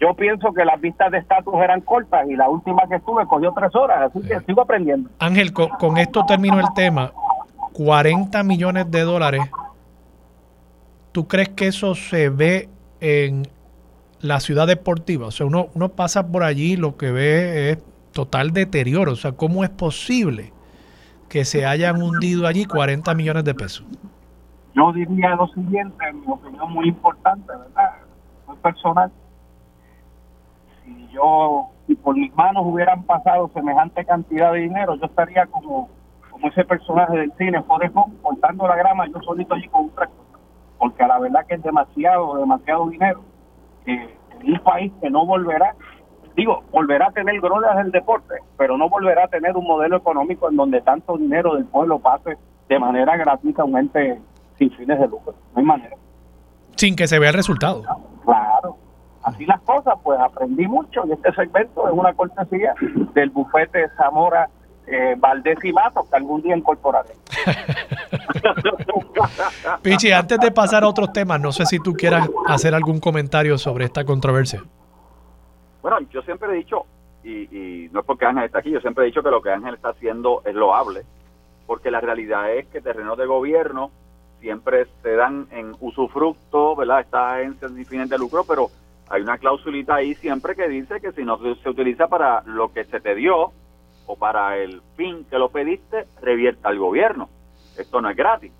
yo pienso que las vistas de estatus eran cortas y la última que estuve cogió tres horas, así que sigo aprendiendo. Ángel, con, esto termino el tema. 40 millones de dólares, ¿tú crees que eso se ve en la ciudad deportiva? O sea, uno, uno pasa por allí lo que ve es total deterioro. O sea, ¿cómo es posible que se hayan hundido allí 40 millones de pesos? Yo diría lo siguiente, en mi opinión muy importante, ¿verdad? Muy personal yo, si por mis manos hubieran pasado semejante cantidad de dinero, yo estaría como, como ese personaje del cine, Forrest cortando la grama yo solito allí con un tractor. Porque a la verdad que es demasiado, demasiado dinero. Eh, en un país que no volverá, digo, volverá a tener gloria del deporte, pero no volverá a tener un modelo económico en donde tanto dinero del pueblo pase de manera gratuita un ente sin fines de lucro. No hay manera. Sin que se vea el resultado. Claro, Así las cosas, pues aprendí mucho y este segmento es una cortesía del bufete Zamora eh, Valdés y Matos que algún día incorporaré. Pichi, antes de pasar a otros temas, no sé si tú quieras hacer algún comentario sobre esta controversia. Bueno, yo siempre he dicho, y, no es porque Ángel está aquí, yo siempre he dicho que lo que Ángel está haciendo es loable, porque la realidad es que terrenos de gobierno siempre se dan en usufructo, ¿verdad? Está en sin fines de lucro, pero hay una clausulita ahí siempre que dice que si no se utiliza para lo que se te dio o para el fin que lo pediste, revierta al gobierno. Esto no es gratis.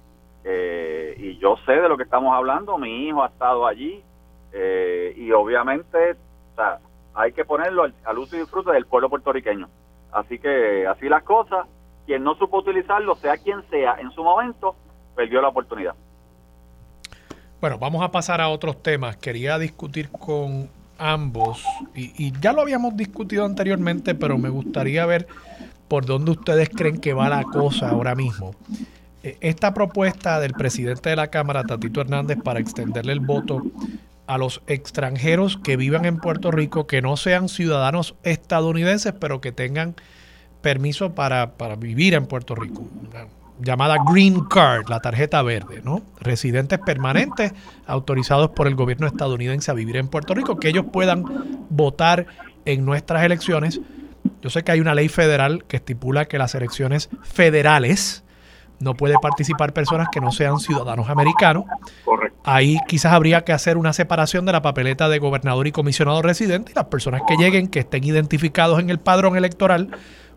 Eh, y yo sé de lo que estamos hablando, mi hijo ha estado allí eh, y obviamente hay que ponerlo al, uso y disfrute del pueblo puertorriqueño. Así que así las cosas, quien no supo utilizarlo, sea quien sea, en su momento, perdió la oportunidad. Bueno, vamos a pasar a otros temas. Quería discutir con ambos, y, ya lo habíamos discutido anteriormente, pero me gustaría ver por dónde ustedes creen que va la cosa ahora mismo. E, esta propuesta del presidente de la Cámara, Tatito Hernández, para extenderle el voto a los extranjeros que vivan en Puerto Rico, que no sean ciudadanos estadounidenses, pero que tengan permiso para, para vivir en Puerto Rico llamada Green Card, la tarjeta verde, ¿no? Residentes permanentes autorizados por el gobierno estadounidense a vivir en Puerto Rico, que ellos puedan votar en nuestras elecciones. Yo sé que hay una ley federal que estipula que las elecciones federales no puede participar personas que no sean ciudadanos americanos. Correcto. Ahí quizás habría que hacer una separación de la papeleta de gobernador y comisionado residente y las personas que lleguen, que estén identificados en el padrón electoral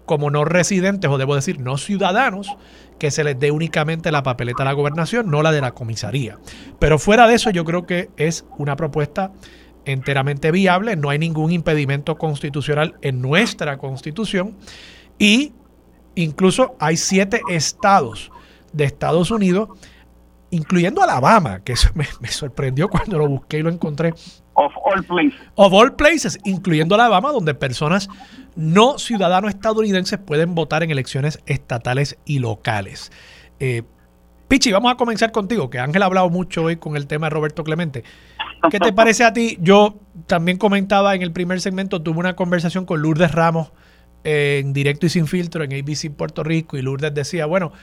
como no residentes, o debo decir, no ciudadanos, que se les dé únicamente la papeleta a la gobernación, no la de la comisaría. Pero fuera de eso, yo creo que es una propuesta enteramente viable, no hay ningún impedimento constitucional en nuestra constitución y incluso hay siete estados de Estados Unidos, incluyendo Alabama, que eso me, me sorprendió cuando lo busqué y lo encontré. Of all places. Of all places, incluyendo Alabama, donde personas no ciudadanos estadounidenses pueden votar en elecciones estatales y locales. Eh, Pichi, vamos a comenzar contigo, que Ángel ha hablado mucho hoy con el tema de Roberto Clemente. ¿Qué te parece a ti? Yo también comentaba en el primer segmento, tuve una conversación con Lourdes Ramos en directo y sin filtro en ABC Puerto Rico y Lourdes decía, bueno,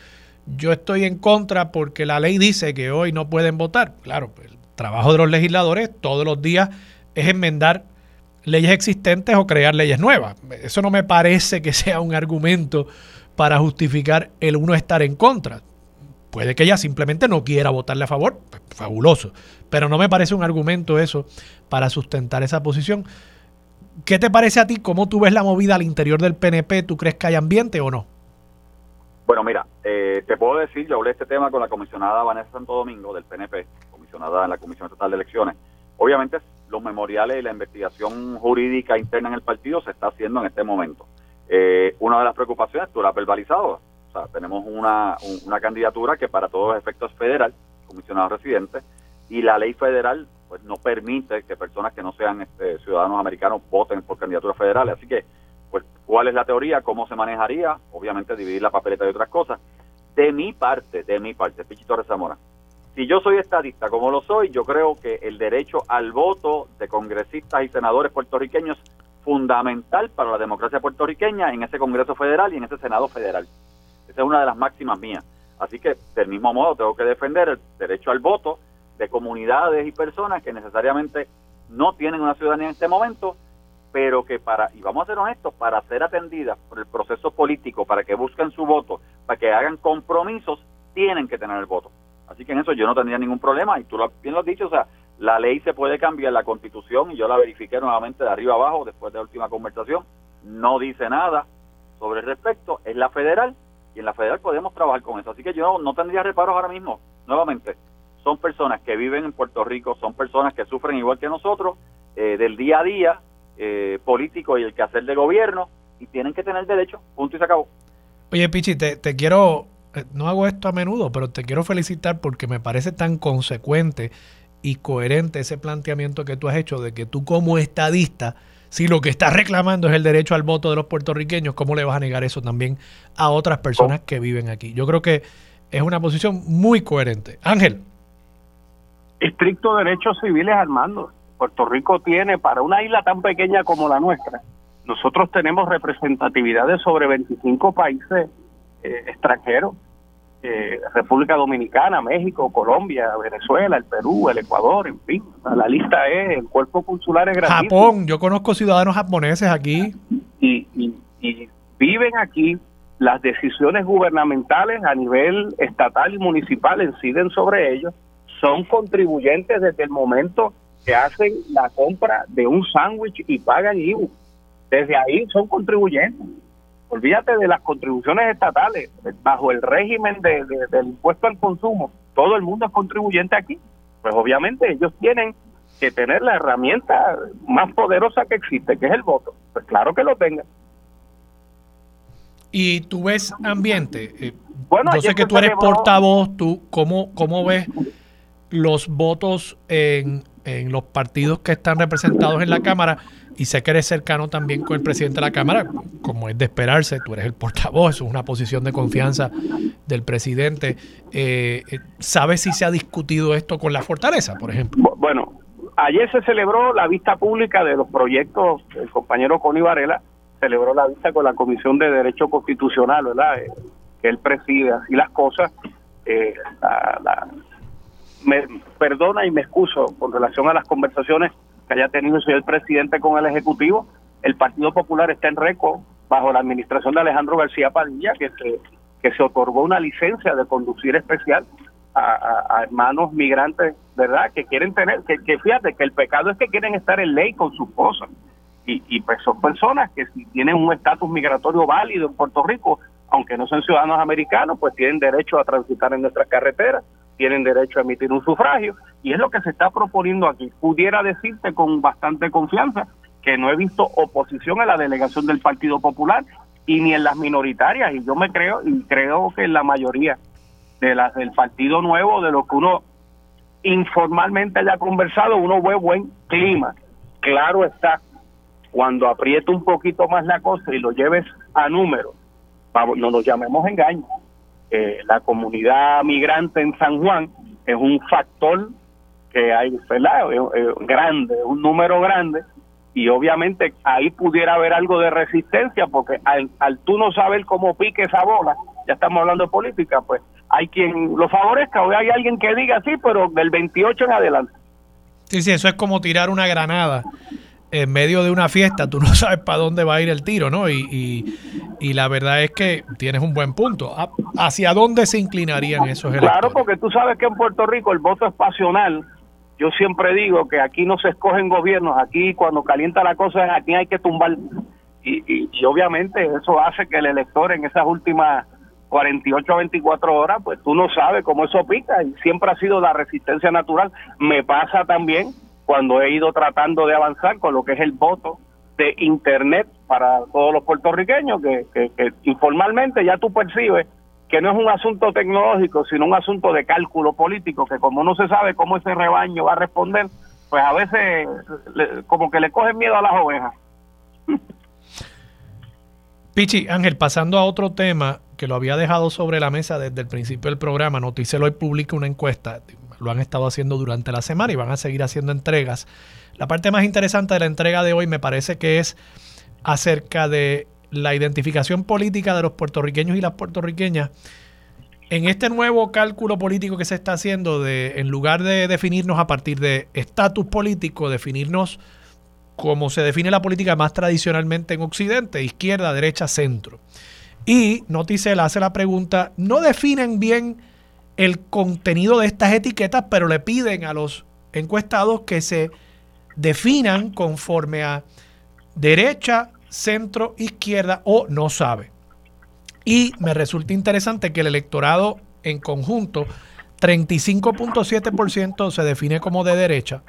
yo estoy en contra porque la ley dice que hoy no pueden votar. Claro, pues, trabajo de los legisladores todos los días es enmendar leyes existentes o crear leyes nuevas. Eso no me parece que sea un argumento para justificar el uno estar en contra. Puede que ella simplemente no quiera votarle a favor, pues, fabuloso, pero no me parece un argumento eso para sustentar esa posición. ¿Qué te parece a ti? ¿Cómo tú ves la movida al interior del PNP? ¿Tú crees que hay ambiente o no? Bueno, mira, eh, te puedo decir, yo hablé de este tema con la comisionada Vanessa Santo Domingo del PNP, en la Comisión Estatal de Elecciones. Obviamente los memoriales y la investigación jurídica interna en el partido se está haciendo en este momento. Eh, una de las preocupaciones, tú la has verbalizado, o sea, tenemos una, una candidatura que para todos los efectos es federal, comisionado residente, y la ley federal pues no permite que personas que no sean este, ciudadanos americanos voten por candidaturas federales. Así que, pues, ¿cuál es la teoría? ¿Cómo se manejaría? Obviamente dividir la papeleta y otras cosas. De mi parte, de mi parte, Pichito Rezamora, si yo soy estadista, como lo soy, yo creo que el derecho al voto de congresistas y senadores puertorriqueños es fundamental para la democracia puertorriqueña en ese Congreso Federal y en ese Senado Federal. Esa es una de las máximas mías. Así que, del mismo modo, tengo que defender el derecho al voto de comunidades y personas que necesariamente no tienen una ciudadanía en este momento, pero que para, y vamos a ser honestos, para ser atendidas por el proceso político, para que busquen su voto, para que hagan compromisos, tienen que tener el voto. Así que en eso yo no tendría ningún problema y tú lo, bien lo has dicho, o sea, la ley se puede cambiar, la constitución, y yo la verifiqué nuevamente de arriba abajo después de la última conversación, no dice nada sobre el respecto, es la federal y en la federal podemos trabajar con eso. Así que yo no tendría reparos ahora mismo, nuevamente, son personas que viven en Puerto Rico, son personas que sufren igual que nosotros eh, del día a día eh, político y el quehacer de gobierno y tienen que tener derecho, punto y se acabó. Oye, Pichi, te, te quiero no hago esto a menudo, pero te quiero felicitar porque me parece tan consecuente y coherente ese planteamiento que tú has hecho de que tú como estadista, si lo que estás reclamando es el derecho al voto de los puertorriqueños, ¿cómo le vas a negar eso también a otras personas que viven aquí? Yo creo que es una posición muy coherente. Ángel. Estricto derechos civiles, Armando. Puerto Rico tiene, para una isla tan pequeña como la nuestra, nosotros tenemos representatividad de sobre 25 países eh, extranjeros. Eh, República Dominicana, México, Colombia, Venezuela, el Perú, el Ecuador, en fin. La lista es, el cuerpo consular es grande. Japón, yo conozco ciudadanos japoneses aquí. Y, y viven aquí, las decisiones gubernamentales a nivel estatal y municipal inciden sobre ellos, son contribuyentes desde el momento que hacen la compra de un sándwich y pagan IVU. Desde ahí son contribuyentes olvídate de las contribuciones estatales, bajo el régimen de, del impuesto al consumo, todo el mundo es contribuyente aquí. Pues obviamente ellos tienen que tener la herramienta más poderosa que existe, que es el voto. Pues claro que lo tengan. Y tú ves ambiente. Eh, bueno, yo sé que tú eres portavoz, tú, ¿cómo, ¿cómo ves los votos en, en los partidos que están representados en la Cámara? y sé que eres cercano también con el presidente de la Cámara, como es de esperarse, tú eres el portavoz, es una posición de confianza del presidente. Eh, eh, ¿Sabes si se ha discutido esto con la fortaleza, por ejemplo? Bueno, ayer se celebró la vista pública de los proyectos, el compañero Connie Varela celebró la vista con la Comisión de Derecho Constitucional, ¿verdad? Eh, que él preside, así las cosas. Me perdona y me excuso con relación a las conversaciones que haya tenido el presidente con el Ejecutivo. El Partido Popular está en récord bajo la administración de Alejandro García Padilla, que se, que se otorgó una licencia de conducir especial a, hermanos migrantes, ¿verdad? Que quieren tener, que, que, fíjate que el pecado es que quieren estar en ley con sus cosas. Y, y pues son personas que si tienen un estatus migratorio válido en Puerto Rico, aunque no sean ciudadanos americanos, pues tienen derecho a transitar en nuestras carreteras tienen derecho a emitir un sufragio y es lo que se está proponiendo aquí. Pudiera decirte con bastante confianza que no he visto oposición a la delegación del Partido Popular y ni en las minoritarias y yo me creo y creo que en la mayoría de las del Partido Nuevo de lo que uno informalmente haya conversado uno ve buen clima. Claro está, cuando apriete un poquito más la cosa y lo lleves a números, no nos llamemos engaños la comunidad migrante en San Juan es un factor que hay, ¿verdad? grande, un número grande, y obviamente ahí pudiera haber algo de resistencia, porque al, al tú no saber cómo pique esa bola, ya estamos hablando de política, pues hay quien lo favorezca, o hay alguien que diga sí, pero del 28 en adelante. Sí, sí, eso es como tirar una granada en medio de una fiesta, tú no sabes para dónde va a ir el tiro, ¿no? Y, y, la verdad es que tienes un buen punto. ¿Hacia dónde se inclinarían esos electores? Claro, porque tú sabes que en Puerto Rico el voto es pasional. Yo siempre digo que aquí no se escogen gobiernos, aquí cuando calienta la cosa, aquí hay que tumbar. Y, y, obviamente eso hace que el elector en esas últimas 48 a 24 horas, pues tú no sabes cómo eso pica y siempre ha sido la resistencia natural. Me pasa también cuando he ido tratando de avanzar con lo que es el voto de Internet para todos los puertorriqueños, que, informalmente ya tú percibes que no es un asunto tecnológico, sino un asunto de cálculo político, que como no se sabe cómo ese rebaño va a responder, pues a veces como que le cogen miedo a las ovejas. Pichi, Ángel, pasando a otro tema que lo había dejado sobre la mesa desde el principio del programa, Noticelo hoy publica una encuesta lo han estado haciendo durante la semana y van a seguir haciendo entregas. La parte más interesante de la entrega de hoy me parece que es acerca de la identificación política de los puertorriqueños y las puertorriqueñas. En este nuevo cálculo político que se está haciendo, de, en lugar de definirnos a partir de estatus político, definirnos como se define la política más tradicionalmente en Occidente, izquierda, derecha, centro. Y Noticel hace la pregunta, ¿no definen bien el contenido de estas etiquetas, pero le piden a los encuestados que se definan conforme a derecha, centro, izquierda o no sabe. Y me resulta interesante que el electorado en conjunto, 35.7% se define como de derecha,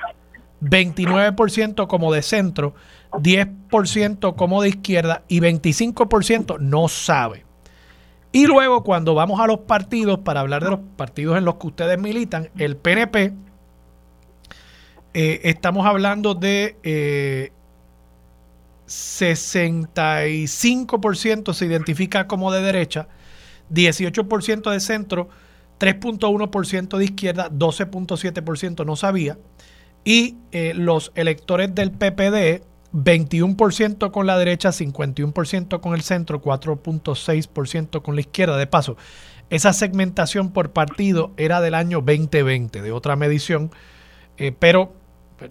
29% como de centro, 10% como de izquierda y 25% no sabe. Y luego cuando vamos a los partidos, para hablar de los partidos en los que ustedes militan, el PNP, eh, estamos hablando de 65% eh, se identifica como de derecha, 18% de centro, 3.1% de izquierda, 12.7% no sabía. Y eh, los electores del PPD 21% con la derecha, 51% con el centro, 4.6% con la izquierda. De paso, esa segmentación por partido era del año 2020, de otra medición, eh, pero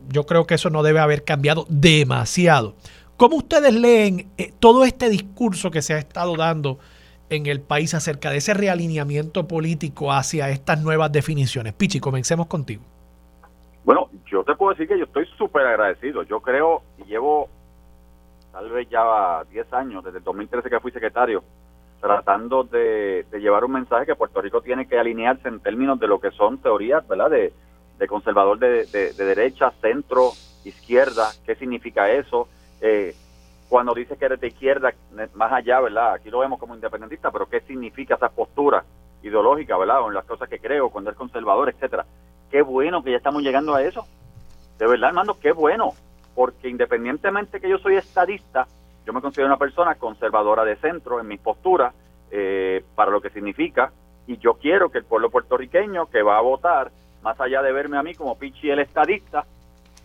yo creo que eso no debe haber cambiado demasiado. ¿Cómo ustedes leen eh, todo este discurso que se ha estado dando en el país acerca de ese realineamiento político hacia estas nuevas definiciones? Pichi, comencemos contigo. Yo te puedo decir que yo estoy súper agradecido. Yo creo y llevo tal vez ya 10 años, desde el 2013 que fui secretario, tratando de, llevar un mensaje que Puerto Rico tiene que alinearse en términos de lo que son teorías, ¿verdad? De, conservador de, derecha, centro, izquierda, qué significa eso. Eh, cuando dices que eres de izquierda, más allá, ¿verdad? Aquí lo vemos como independentista, pero ¿qué significa esa postura ideológica, ¿verdad? O en las cosas que creo, cuando es conservador, etcétera. Qué bueno que ya estamos llegando a eso. De verdad, hermano, qué bueno. Porque independientemente que yo soy estadista, yo me considero una persona conservadora de centro en mi postura, eh, para lo que significa, y yo quiero que el pueblo puertorriqueño que va a votar, más allá de verme a mí como Pichi el estadista,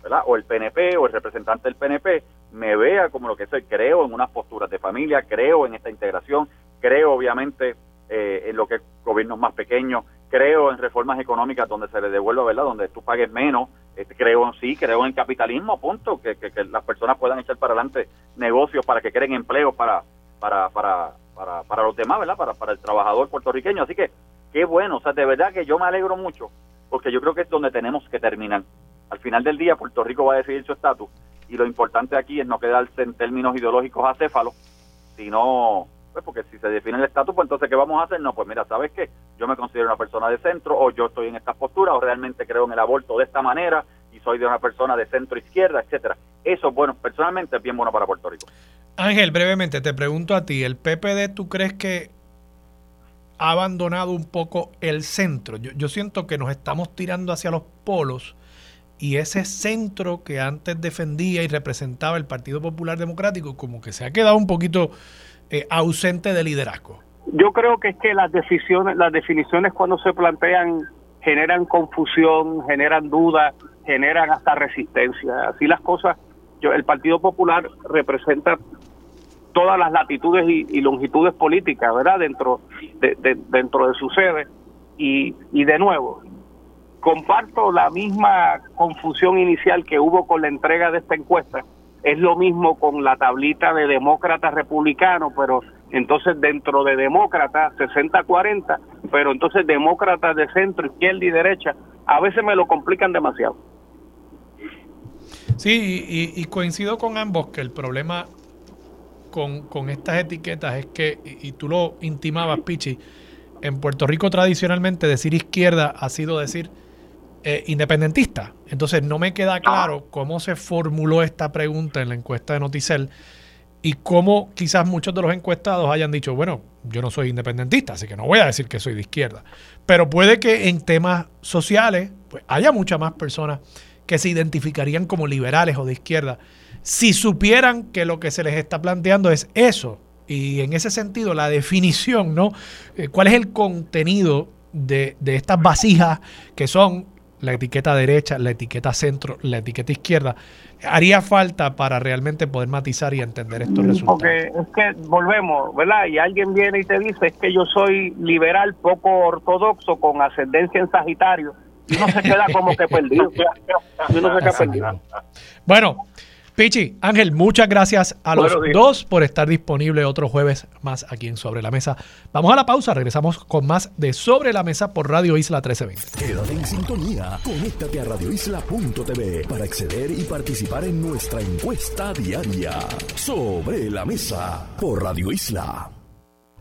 ¿verdad? o el PNP o el representante del PNP, me vea como lo que soy. Creo en unas posturas de familia, creo en esta integración, creo obviamente eh, en lo que es gobiernos más pequeños, creo en reformas económicas donde se le devuelva, ¿verdad? Donde tú pagues menos, creo en sí, creo en el capitalismo, punto, que, que, las personas puedan echar para adelante negocios para que creen empleos para, para, para, para, para los demás, ¿verdad? Para, para el trabajador puertorriqueño. Así que qué bueno, o sea, de verdad que yo me alegro mucho, porque yo creo que es donde tenemos que terminar. Al final del día, Puerto Rico va a decidir su estatus y lo importante aquí es no quedarse en términos ideológicos acéfalos, sino, pues porque si se define el estatus, pues entonces, ¿qué vamos a hacer? No, pues mira, ¿sabes qué? Yo me considero una persona de centro, o yo estoy en esta postura, o realmente creo en el aborto de esta manera, y soy de una persona de centro izquierda, etcétera. Eso, bueno, personalmente es bien bueno para Puerto Rico. Ángel, brevemente, te pregunto a ti, ¿el PPD tú crees que ha abandonado un poco el centro? Yo, yo siento que nos estamos tirando hacia los polos y ese centro que antes defendía y representaba el Partido Popular Democrático como que se ha quedado un poquito eh, ausente de liderazgo. Yo creo que es que las decisiones, las definiciones cuando se plantean generan confusión, generan dudas, generan hasta resistencia. Así las cosas, yo, el Partido Popular representa todas las latitudes y, longitudes políticas, ¿verdad? Dentro de, dentro de su sede. Y, y de nuevo, comparto la misma confusión inicial que hubo con la entrega de esta encuesta. Es lo mismo con la tablita de demócratas republicanos, pero entonces dentro de demócratas 60-40, pero entonces demócratas de centro, izquierda y derecha, a veces me lo complican demasiado. Sí, y, coincido con ambos que el problema con, con estas etiquetas es que, y, y tú lo intimabas, Pichi, en Puerto Rico tradicionalmente decir izquierda ha sido decir eh, independentista. Entonces no me queda claro cómo se formuló esta pregunta en la encuesta de Noticel y cómo quizás muchos de los encuestados hayan dicho, bueno, yo no soy independentista, así que no voy a decir que soy de izquierda. Pero puede que en temas sociales pues, haya muchas más personas que se identificarían como liberales o de izquierda si supieran que lo que se les está planteando es eso. Y en ese sentido, la definición, ¿no? Eh, ¿Cuál es el contenido de, de estas vasijas que son la etiqueta derecha, la etiqueta centro, la etiqueta izquierda, haría falta para realmente poder matizar y entender estos resultados. Porque es que volvemos, ¿verdad? Y alguien viene y te dice es que yo soy liberal poco ortodoxo con ascendencia en Sagitario y uno se queda como que perdido. Uno se queda perdido. Bueno, Pichi, Ángel, muchas gracias a los dos por estar disponible otro jueves más aquí en Sobre la Mesa. Vamos a la pausa, regresamos con más de Sobre la Mesa por Radio Isla 1320. Quédate en sintonía, conéctate a radioisla.tv para acceder y participar en nuestra encuesta diaria. Sobre la Mesa por Radio Isla.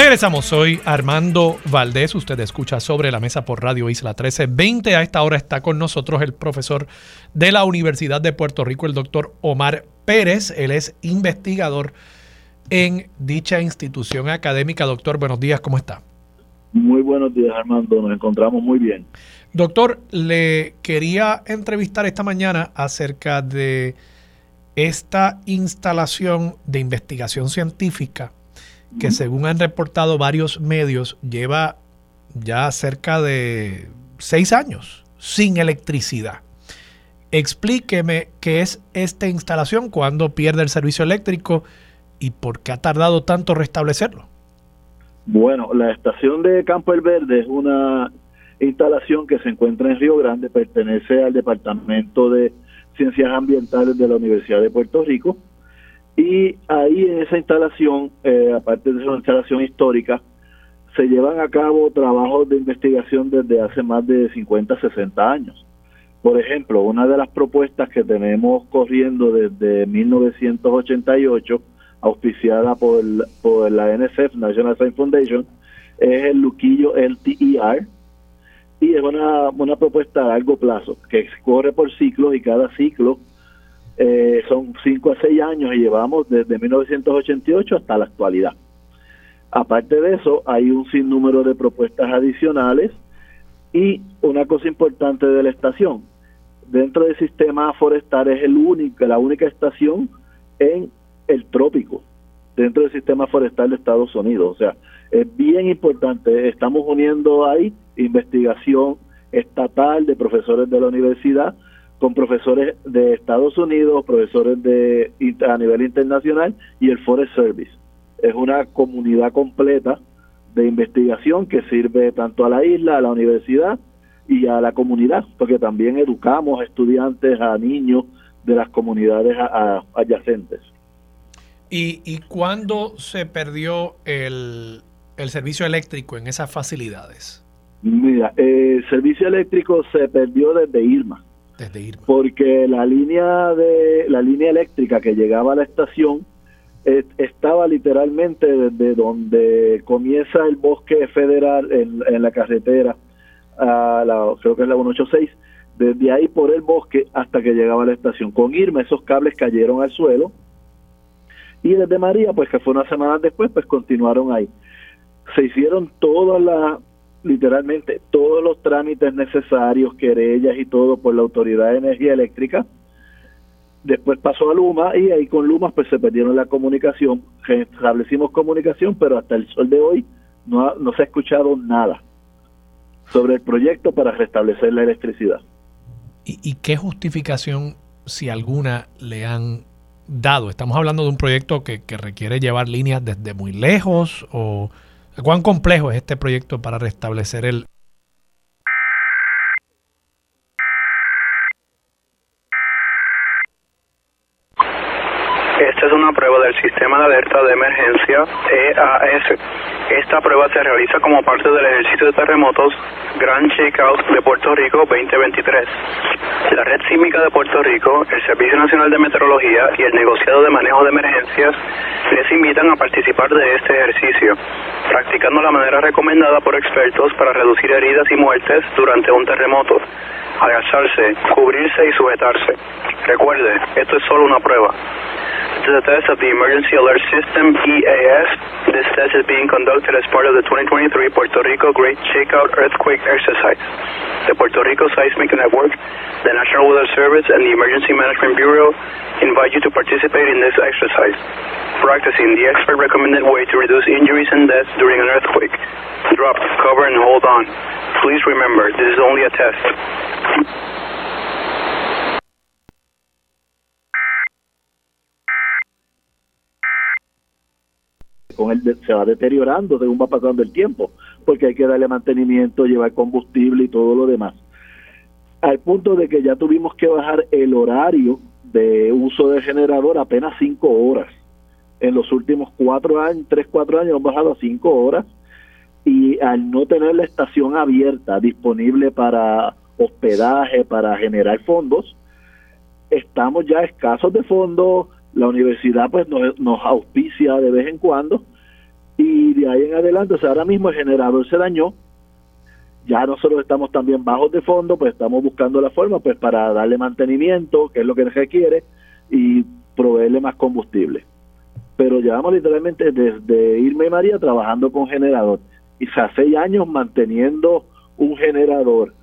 Regresamos, soy Armando Valdés, usted escucha sobre la mesa por Radio Isla 1320. A esta hora está con nosotros el profesor de la Universidad de Puerto Rico, el doctor Omar Pérez. Él es investigador en dicha institución académica. Doctor, buenos días, ¿cómo está? Muy buenos días, Armando, nos encontramos muy bien. Doctor, le quería entrevistar esta mañana acerca de esta instalación de investigación científica que según han reportado varios medios lleva ya cerca de seis años sin electricidad. Explíqueme qué es esta instalación, cuándo pierde el servicio eléctrico y por qué ha tardado tanto restablecerlo. Bueno, la estación de Campo El Verde es una instalación que se encuentra en Río Grande, pertenece al Departamento de Ciencias Ambientales de la Universidad de Puerto Rico. Y ahí en esa instalación, eh, aparte de ser una instalación histórica, se llevan a cabo trabajos de investigación desde hace más de 50, 60 años. Por ejemplo, una de las propuestas que tenemos corriendo desde 1988, auspiciada por, por la NSF, National Science Foundation, es el Luquillo LTER, y es una, una propuesta a largo plazo que corre por ciclos y cada ciclo eh, son 5 a 6 años y llevamos desde 1988 hasta la actualidad. Aparte de eso, hay un sinnúmero de propuestas adicionales y una cosa importante de la estación, dentro del sistema forestal es el único, la única estación en el trópico, dentro del sistema forestal de Estados Unidos. O sea, es bien importante, estamos uniendo ahí investigación estatal de profesores de la universidad con profesores de Estados Unidos, profesores de a nivel internacional y el Forest Service. Es una comunidad completa de investigación que sirve tanto a la isla, a la universidad y a la comunidad, porque también educamos a estudiantes, a niños de las comunidades adyacentes. ¿Y, ¿Y cuándo se perdió el, el servicio eléctrico en esas facilidades? Mira, el servicio eléctrico se perdió desde Irma. Porque la línea de la línea eléctrica que llegaba a la estación eh, estaba literalmente desde donde comienza el bosque federal en, la carretera, a la, creo que es la 186, desde ahí por el bosque hasta que llegaba a la estación. Con Irma esos cables cayeron al suelo y desde María, pues que fue una semana después, pues continuaron ahí. Se hicieron todas las literalmente todos los trámites necesarios, querellas y todo por la Autoridad de Energía Eléctrica. Después pasó a Luma y ahí con Luma pues se perdieron la comunicación. Establecimos comunicación, pero hasta el sol de hoy no, no se ha escuchado nada sobre el proyecto para restablecer la electricidad. ¿Y, ¿Y qué justificación, si alguna, le han dado? Estamos hablando de un proyecto que, que requiere llevar líneas desde muy lejos o ¿Cuán complejo es este proyecto para restablecer el... Esta es una prueba del sistema de alerta de emergencia EAS. Esta prueba se realiza como parte del ejercicio de terremotos Grand Shakeout de Puerto Rico 2023. La Red Sísmica de Puerto Rico, el Servicio Nacional de Meteorología y el Negociado de Manejo de Emergencias les invitan a participar de este ejercicio, practicando la manera recomendada por expertos para reducir heridas y muertes durante un terremoto. Agacharse, cubrirse y sujetarse. Recuerde, esto es solo una prueba. This is a test of the Emergency Alert System, EAS. This test is being conducted as part of the 2023 Puerto Rico Great Shakeout Earthquake Exercise. The Puerto Rico Seismic Network, the National Weather Service, and the Emergency Management Bureau invite you to participate in this exercise. Practicing the expert recommended way to reduce injuries and deaths during an earthquake. Drop, cover, and hold on. Please remember, this is only a test. Con él se va deteriorando según va pasando el tiempo, porque hay que darle mantenimiento, llevar combustible y todo lo demás. Al punto de que ya tuvimos que bajar el horario de uso de generador apenas cinco horas. En los últimos cuatro años, tres, cuatro años hemos bajado a cinco horas y al no tener la estación abierta, disponible para hospedaje, para generar fondos, estamos ya escasos de fondos, la universidad pues nos, auspicia de vez en cuando y de ahí en adelante, o sea, ahora mismo el generador se dañó, ya nosotros estamos también bajos de fondo, pues estamos buscando la forma pues para darle mantenimiento, que es lo que requiere, y proveerle más combustible. Pero llevamos literalmente desde Irma y María trabajando con generador, y hace seis años manteniendo un generador,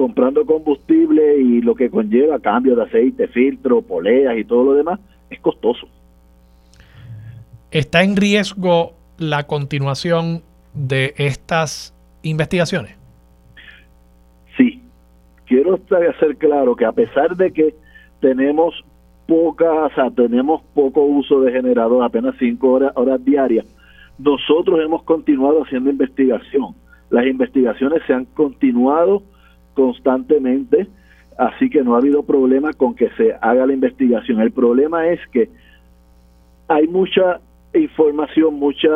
comprando combustible y lo que conlleva cambio de aceite, filtro, poleas y todo lo demás, es costoso. ¿Está en riesgo la continuación de estas investigaciones? Sí. Quiero hacer claro que a pesar de que tenemos poca, o sea, tenemos poco uso de generador, apenas cinco horas, horas diarias, nosotros hemos continuado haciendo investigación. Las investigaciones se han continuado constantemente así que no ha habido problema con que se haga la investigación. El problema es que hay mucha información, muchas,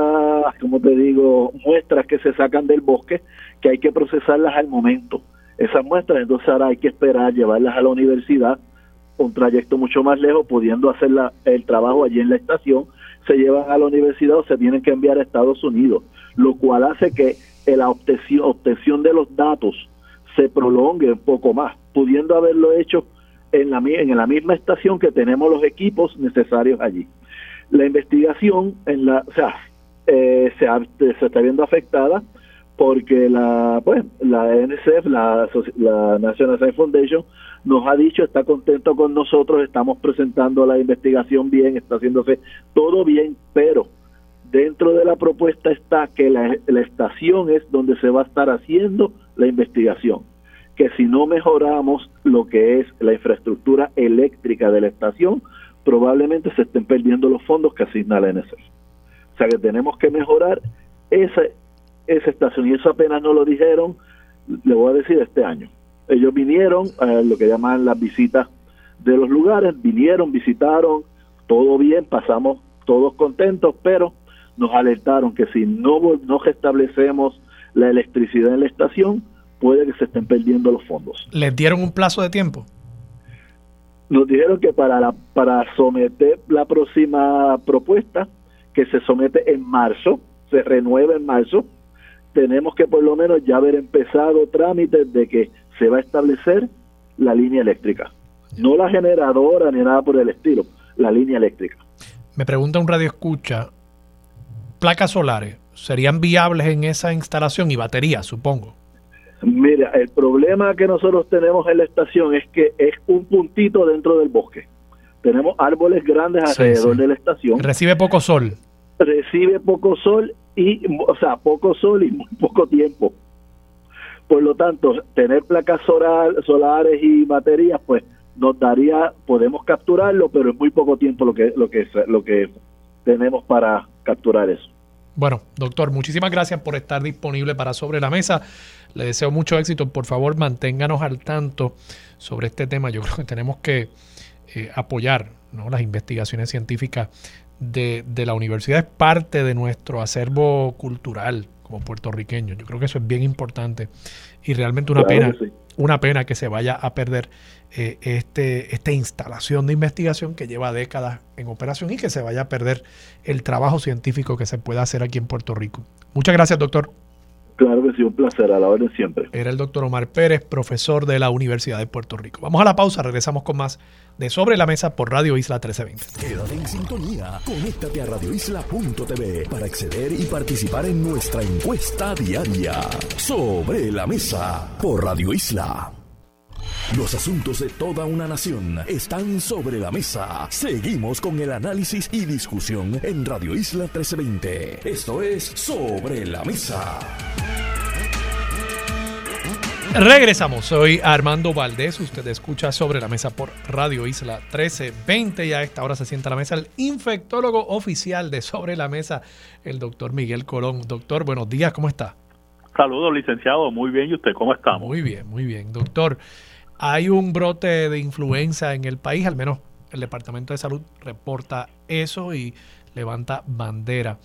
como te digo, muestras que se sacan del bosque que hay que procesarlas al momento. esas muestras, entonces ahora hay que esperar llevarlas a la universidad, un trayecto mucho más lejos, pudiendo hacer la, el trabajo allí en la estación, se llevan a la universidad o se tienen que enviar a Estados Unidos, lo cual hace que la obtención, obtención de los datos se prolongue un poco más, pudiendo haberlo hecho en la, en la misma estación que tenemos los equipos necesarios allí. La investigación, en la, o sea, eh, se, se está viendo afectada porque la pues la NSF, la, National Science Foundation, nos ha dicho, está contento con nosotros, estamos presentando la investigación bien, está haciéndose todo bien, pero dentro de la propuesta está que la, la estación es donde se va a estar haciendo la investigación, que si no mejoramos lo que es la infraestructura eléctrica de la estación, probablemente se estén perdiendo los fondos que asigna la NSF. O sea que tenemos que mejorar esa esa estación y eso apenas no lo dijeron, le voy a decir este año. Ellos vinieron a lo que llaman las visitas de los lugares, vinieron, visitaron, todo bien, pasamos todos contentos, pero nos alertaron que si no, no restablecemos la electricidad en la estación, puede que se estén perdiendo los fondos. ¿Les dieron un plazo de tiempo? Nos dijeron que para, la, para someter la próxima propuesta, que se somete en marzo, se renueva en marzo, tenemos que por lo menos ya haber empezado trámites de que se va a establecer la línea eléctrica. No la generadora ni nada por el estilo, la línea eléctrica. Me pregunta un radio escucha, placas solares, ¿serían viables en esa instalación y baterías, supongo? Mira, el problema que nosotros tenemos en la estación es que es un puntito dentro del bosque. Tenemos árboles grandes alrededor de la estación. Recibe poco sol. Recibe poco sol y, o sea, poco sol y muy poco tiempo. Por lo tanto, tener placas solar, solares y baterías, pues nos daría, podemos capturarlo, pero es muy poco tiempo lo que, lo que, lo que tenemos para capturar eso. Bueno, doctor, muchísimas gracias por estar disponible para Sobre la Mesa. Le deseo mucho éxito. Por favor, manténganos al tanto sobre este tema. Yo creo que tenemos que eh, apoyar ¿no? las investigaciones científicas de, la universidad es parte de nuestro acervo cultural como puertorriqueños. Yo creo que eso es bien importante y realmente una pena, una pena que se vaya a perder eh, este, esta instalación de investigación que lleva décadas en operación y que se vaya a perder el trabajo científico que se pueda hacer aquí en Puerto Rico. Muchas gracias, doctor. Claro que sí, un placer, a la orden siempre. Era el doctor Omar Pérez, profesor de la Universidad de Puerto Rico. Vamos a la pausa, regresamos con más de Sobre la Mesa por Radio Isla 1320. Quédate en sintonía, conéctate a radioisla.tv para acceder y participar en nuestra encuesta diaria. Sobre la Mesa por Radio Isla. Los asuntos de toda una nación están sobre la mesa. Seguimos con el análisis y discusión en Radio Isla 1320. Esto es Sobre la Mesa. Regresamos, soy Armando Valdés, usted escucha sobre la mesa por Radio Isla 1320 y a esta hora se sienta a la mesa el infectólogo oficial de Sobre la Mesa, el doctor Miguel Colón. Doctor, buenos días, ¿cómo está? Saludos, licenciado, muy bien, ¿y usted cómo está? Muy bien, muy bien. Doctor, hay un brote de influenza en el país, al menos el Departamento de Salud reporta eso y levanta bandera.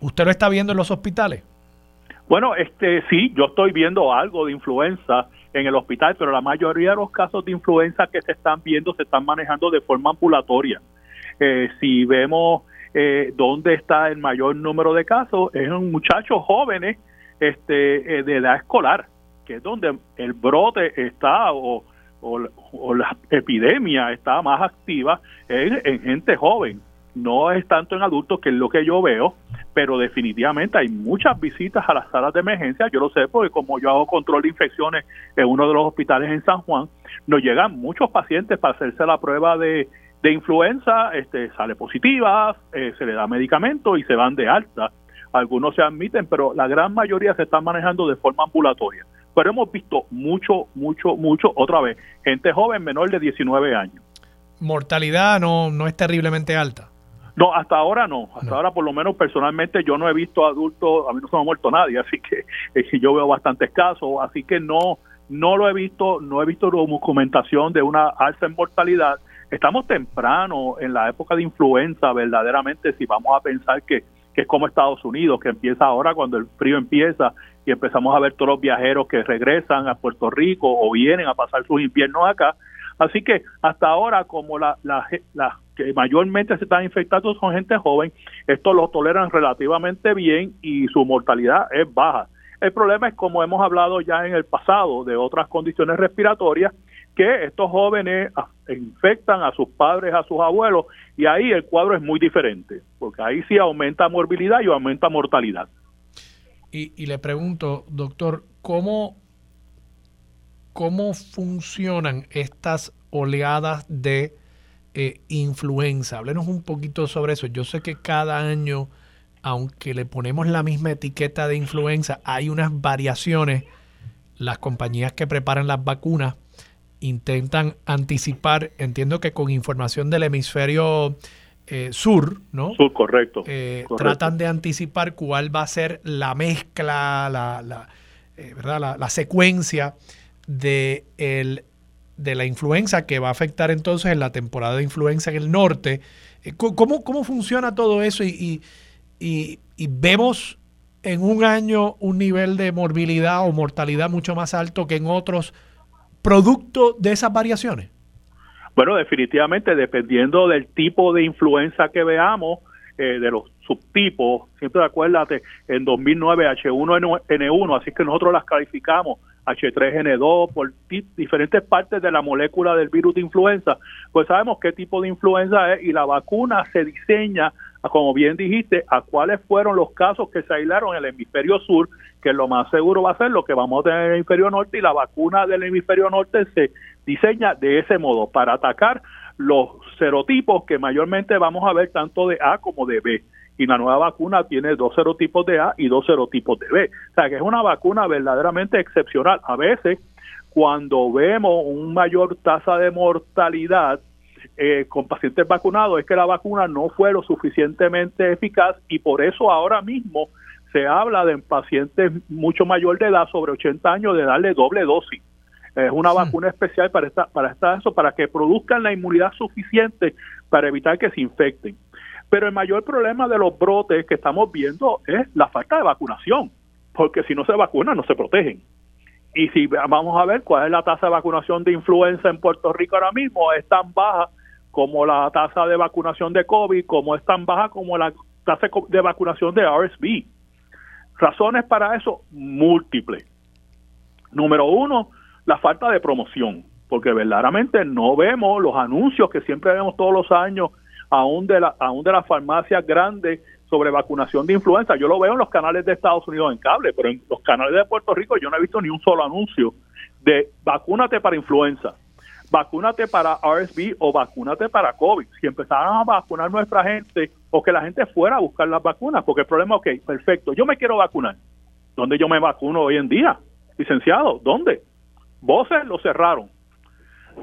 ¿Usted lo está viendo en los hospitales? Bueno, este sí, yo estoy viendo algo de influenza en el hospital, pero la mayoría de los casos de influenza que se están viendo se están manejando de forma ambulatoria. Eh, si vemos eh, dónde está el mayor número de casos, es en muchachos jóvenes este, eh, de edad escolar es donde el brote está o, o, la epidemia está más activa en, en, gente joven. No es tanto en adultos, que es lo que yo veo, pero definitivamente hay muchas visitas a las salas de emergencia. Yo lo sé porque como yo hago control de infecciones en uno de los hospitales en San Juan, nos llegan muchos pacientes para hacerse la prueba de, de influenza, este, sale positiva, eh, se le da medicamento y se van de alta. Algunos se admiten, pero la gran mayoría se están manejando de forma ambulatoria pero hemos visto mucho, mucho, mucho, otra vez, gente joven menor de 19 años. ¿Mortalidad no, no es terriblemente alta? No, hasta ahora no. Hasta ahora, por lo menos personalmente, yo no he visto adultos, a mí no se me ha muerto nadie, así que eh, yo veo bastantes casos, así que no, no lo he visto, no he visto documentación de una alza en mortalidad. Estamos temprano en la época de influenza, verdaderamente, si vamos a pensar que que es como Estados Unidos, que empieza ahora cuando el frío empieza y empezamos a ver todos los viajeros que regresan a Puerto Rico o vienen a pasar sus inviernos acá. Así que hasta ahora, como la, la, que mayormente se están infectando son gente joven, esto lo toleran relativamente bien y su mortalidad es baja. El problema es, como hemos hablado ya en el pasado, de otras condiciones respiratorias, que estos jóvenes infectan a sus padres, a sus abuelos, y ahí el cuadro es muy diferente, porque ahí sí aumenta morbilidad y aumenta mortalidad. Y, le pregunto, doctor, ¿cómo, ¿cómo funcionan estas oleadas de eh, influenza? Háblenos un poquito sobre eso. Yo sé que cada año, aunque le ponemos la misma etiqueta de influenza, hay unas variaciones. Las compañías que preparan las vacunas intentan anticipar, entiendo que con información del hemisferio eh, sur, ¿no? Sur, eh, correcto, Tratan de anticipar cuál va a ser la mezcla, la, la eh, ¿verdad? La, secuencia de, el, de la influenza que va a afectar entonces en la temporada de influenza en el norte. ¿Cómo, cómo funciona todo eso? Y, y, y, vemos en un año un nivel de morbilidad o mortalidad mucho más alto que en otros, producto de esas variaciones. Bueno, definitivamente, dependiendo del tipo de influenza que veamos, eh, de los subtipos, siempre acuérdate, en 2009 H1N1, así que nosotros las calificamos H3N2 por diferentes partes de la molécula del virus de influenza, pues sabemos qué tipo de influenza es y la vacuna se diseña, como bien dijiste, a cuáles fueron los casos que se aislaron en el hemisferio sur, que lo más seguro va a ser lo que vamos a tener en el hemisferio norte y la vacuna del hemisferio norte se diseña de ese modo para atacar los serotipos que mayormente vamos a ver tanto de A como de B. Y la nueva vacuna tiene dos serotipos de A y dos serotipos de B. O sea que es una vacuna verdaderamente excepcional. A veces, cuando vemos un mayor tasa de mortalidad eh, con pacientes vacunados, es que la vacuna no fue lo suficientemente eficaz y por eso ahora mismo se habla de pacientes mucho mayor de edad, sobre 80 años, de darle doble dosis es una vacuna especial para esta, para esta, eso, para que produzcan la inmunidad suficiente para evitar que se infecten. Pero el mayor problema de los brotes que estamos viendo es la falta de vacunación, porque si no se vacunan no se protegen. Y si vamos a ver cuál es la tasa de vacunación de influenza en Puerto Rico ahora mismo, es tan baja como la tasa de vacunación de COVID, como es tan baja como la tasa de vacunación de RSV. Razones para eso múltiples. Número uno, la falta de promoción, porque verdaderamente no vemos los anuncios que siempre vemos todos los años, aún de, la, aún de las farmacias grandes sobre vacunación de influenza. Yo lo veo en los canales de Estados Unidos en cable, pero en los canales de Puerto Rico yo no he visto ni un solo anuncio de vacúnate para influenza, vacúnate para RSV o vacúnate para COVID. Si empezaran a vacunar nuestra gente o que la gente fuera a buscar las vacunas, porque el problema, ok, perfecto, yo me quiero vacunar. ¿Dónde yo me vacuno hoy en día? Licenciado, ¿dónde? Voces lo cerraron.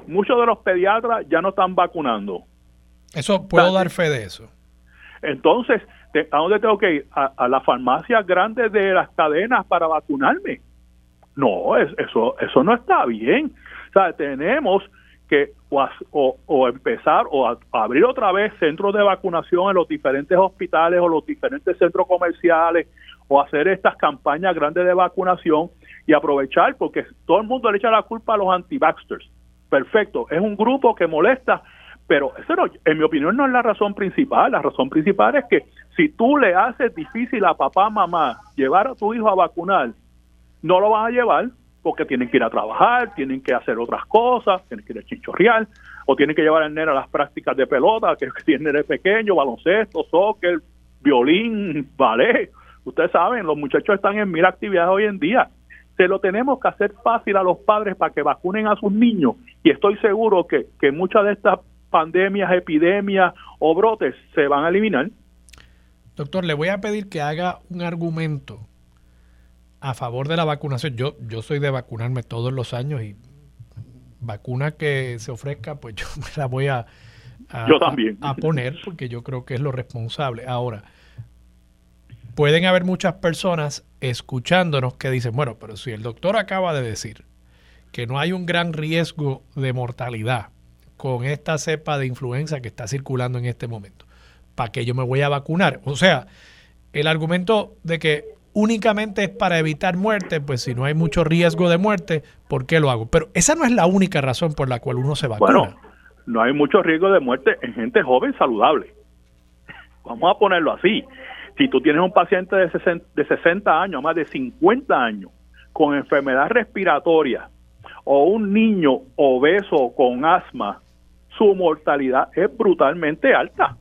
Muchos de los pediatras ya no están vacunando. Eso puedo dar fe de eso. Entonces, ¿a dónde tengo que ir? A, las farmacias grandes de las cadenas para vacunarme. No, eso, eso no está bien. O sea, tenemos que o, empezar o abrir otra vez centros de vacunación en los diferentes hospitales o los diferentes centros comerciales o hacer estas campañas grandes de vacunación y aprovechar, porque todo el mundo le echa la culpa a los anti-vaxxers. Perfecto, es un grupo que molesta, pero eso en mi opinión no es la razón principal. La razón principal es que si tú le haces difícil a papá, mamá, llevar a tu hijo a vacunar, no lo van a llevar porque tienen que ir a trabajar, tienen que hacer otras cosas, tienen que ir a chinchorreal, o tienen que llevar al nene a las prácticas de pelota, que tiene de pequeño, baloncesto, soccer, violín, ballet. Ustedes saben, los muchachos están en mil actividades hoy en día se lo tenemos que hacer fácil a los padres para que vacunen a sus niños y estoy seguro que, que muchas de estas pandemias, epidemias o brotes se van a eliminar. Doctor, le voy a pedir que haga un argumento a favor de la vacunación. Yo, yo soy de vacunarme todos los años y vacuna que se ofrezca, pues yo me la voy a, a poner porque yo creo que es lo responsable. Ahora, pueden haber muchas personas escuchándonos que dicen, bueno, pero si el doctor acaba de decir que no hay un gran riesgo de mortalidad con esta cepa de influenza que está circulando en este momento, ¿para qué yo me voy a vacunar? O sea, el argumento de que únicamente es para evitar muerte, pues si no hay mucho riesgo de muerte, ¿por qué lo hago? Pero esa no es la única razón por la cual uno se vacuna. Bueno, no hay mucho riesgo de muerte en gente joven saludable. Vamos a ponerlo así. Si tú tienes un paciente de 60, de 60 años, más de 50 años, con enfermedad respiratoria, o un niño obeso con asma, su mortalidad es brutalmente alta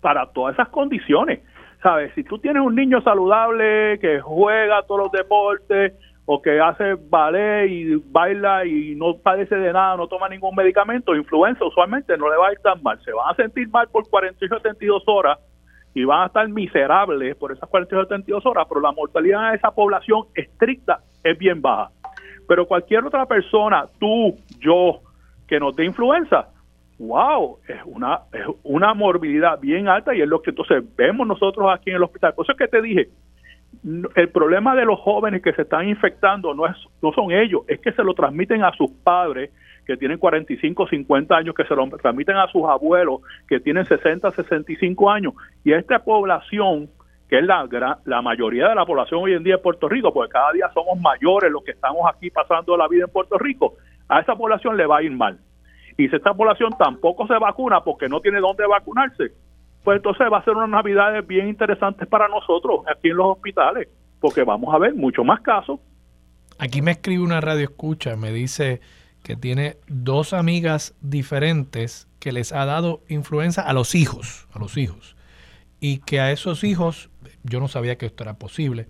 para todas esas condiciones. ¿Sabes? Si tú tienes un niño saludable que juega todos los deportes o que hace ballet y baila y no padece de nada, no toma ningún medicamento, influenza usualmente no le va a ir tan mal. Se van a sentir mal por 48 o 72 horas y van a estar miserables por esas 48 o 72 horas, pero la mortalidad de esa población estricta es bien baja. Pero cualquier otra persona, tú, yo, que nos dé influenza, wow, es una, es una morbilidad bien alta y es lo que entonces vemos nosotros aquí en el hospital. Por eso es que te dije, el problema de los jóvenes que se están infectando no, es, no son ellos, es que se lo transmiten a sus padres que tienen 45, 50 años, que se lo transmiten a sus abuelos que tienen 60, 65 años. Y esta población, que es la, la mayoría de la población hoy en día en Puerto Rico, porque cada día somos mayores los que estamos aquí pasando la vida en Puerto Rico, a esa población le va a ir mal. Y si esta población tampoco se vacuna porque no tiene dónde vacunarse, pues entonces va a ser unas navidades bien interesantes para nosotros aquí en los hospitales, porque vamos a ver mucho más casos. Aquí me escribe una radio escucha, me dice que tiene dos amigas diferentes que les ha dado influenza a los hijos, a los hijos, y que a esos hijos, yo no sabía que esto era posible,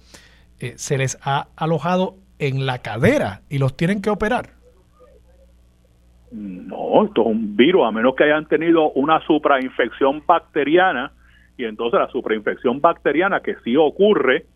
eh, se les ha alojado en la cadera y los tienen que operar. No, esto es un virus, a menos que hayan tenido una suprainfección bacteriana, y entonces la suprainfección bacteriana que sí ocurre,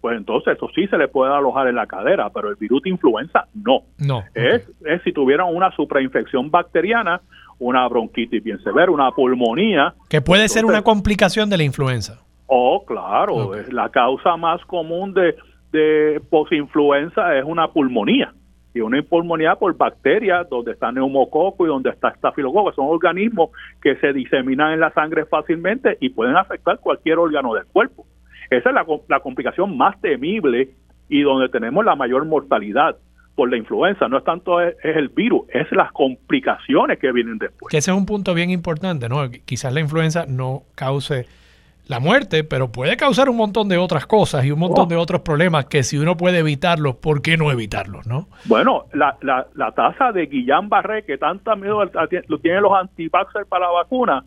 pues entonces eso sí se le puede alojar en la cadera, pero el virus de influenza no. No. Es, es si tuvieran una suprainfección bacteriana, una bronquitis bien severa, una pulmonía. Que puede ser una complicación de la influenza. Oh, claro, es la causa más común de, de posinfluenza es una pulmonía y una pulmonía por bacterias, donde está neumococo y donde está estafilococo, son organismos que se diseminan en la sangre fácilmente y pueden afectar cualquier órgano del cuerpo. Esa es la, la complicación más temible y donde tenemos la mayor mortalidad por la influenza. No es tanto es, el virus, es las complicaciones que vienen después. Que ese es un punto bien importante, ¿no? Quizás la influenza no cause la muerte, pero puede causar un montón de otras cosas y un montón de otros problemas que si uno puede evitarlos, ¿por qué no evitarlos, no? Bueno, la, la, la tasa de Guillain-Barré, que tanta miedo lo tienen los anti para la vacuna,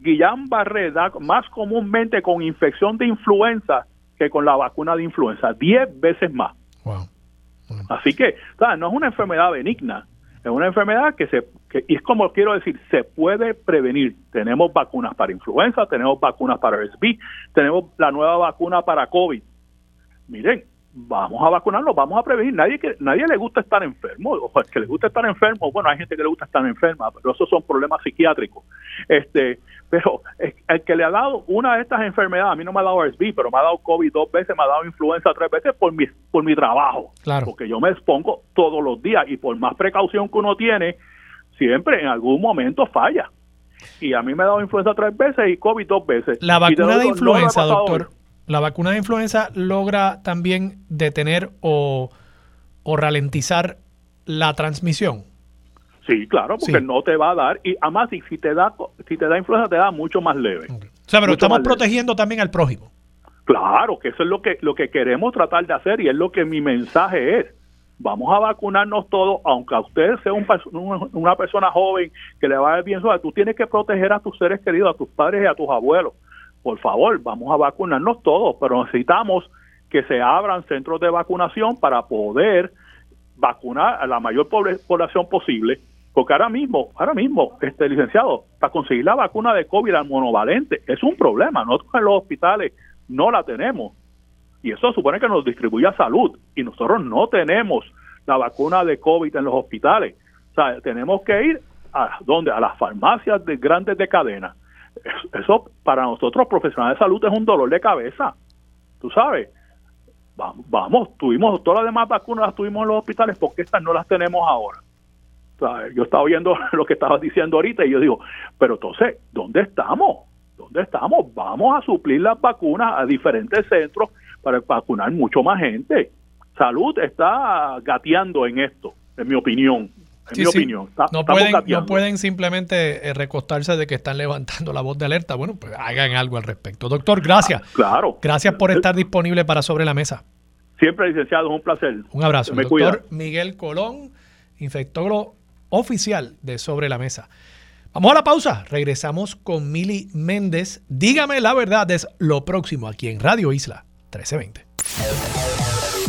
Guillain-Barré da más comúnmente con infección de influenza que con la vacuna de influenza, 10 veces más. Así que, no es una enfermedad benigna, es una enfermedad que se, que, y es como quiero decir, se puede prevenir. Tenemos vacunas para influenza, tenemos vacunas para RSV, tenemos la nueva vacuna para COVID. Miren, vamos a vacunarnos, vamos a prevenir. Nadie que nadie le gusta estar enfermo, o que le gusta estar enfermo, bueno, hay gente que le gusta estar enferma, pero esos son problemas psiquiátricos. Este, pero el que le ha dado una de estas enfermedades, a mí no me ha dado RSV, pero me ha dado COVID dos veces, me ha dado influenza tres veces por mi por mi trabajo. Claro. Porque yo me expongo todos los días y por más precaución que uno tiene, siempre en algún momento falla. Y a mí me ha dado influenza tres veces y COVID dos veces. La vacuna de influenza, doctor la vacuna de influenza logra también detener o, ralentizar la transmisión. Sí, claro, porque no te va a dar y además si, te da si te da influenza te da mucho más leve. O sea, pero estamos protegiendo también al prójimo. Claro, que eso es lo que lo que queremos tratar de hacer y es lo que mi mensaje es. Vamos a vacunarnos todos, aunque a usted sea un, una persona joven que le va a ver bien suave, tú tienes que proteger a tus seres queridos, a tus padres y a tus abuelos por favor, vamos a vacunarnos todos, pero necesitamos que se abran centros de vacunación para poder vacunar a la mayor población posible, porque ahora mismo, ahora mismo, este licenciado, para conseguir la vacuna de COVID al monovalente es un problema. Nosotros en los hospitales no la tenemos y eso supone que nos distribuye salud y nosotros no tenemos la vacuna de COVID en los hospitales. O sea, tenemos que ir a donde a las farmacias de grandes de cadena eso para nosotros profesionales de salud es un dolor de cabeza. Tú sabes, vamos, tuvimos todas las demás vacunas las tuvimos en los hospitales porque estas no las tenemos ahora. Yo estaba viendo lo que estabas diciendo ahorita y yo digo, pero entonces, ¿dónde estamos? ¿Dónde estamos? Vamos a suplir las vacunas a diferentes centros para vacunar mucho más gente. Salud está gateando en esto, en mi opinión. En mi opinión. no, pueden, no, pueden, simplemente eh, recostarse de que están levantando la voz de alerta. Bueno, pues hagan algo al respecto. Doctor, gracias. Ah, claro. Gracias por estar disponible para Sobre la Mesa. Siempre, licenciado, es un placer. Un abrazo. doctor Miguel Colón, infectólogo oficial de Sobre la Mesa. Vamos a la pausa. Regresamos con Mili Méndez. Dígame la verdad, es lo próximo aquí en Radio Isla 1320.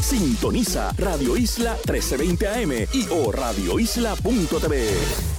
Sintoniza Radio Isla 1320 AM y o radioisla.tv.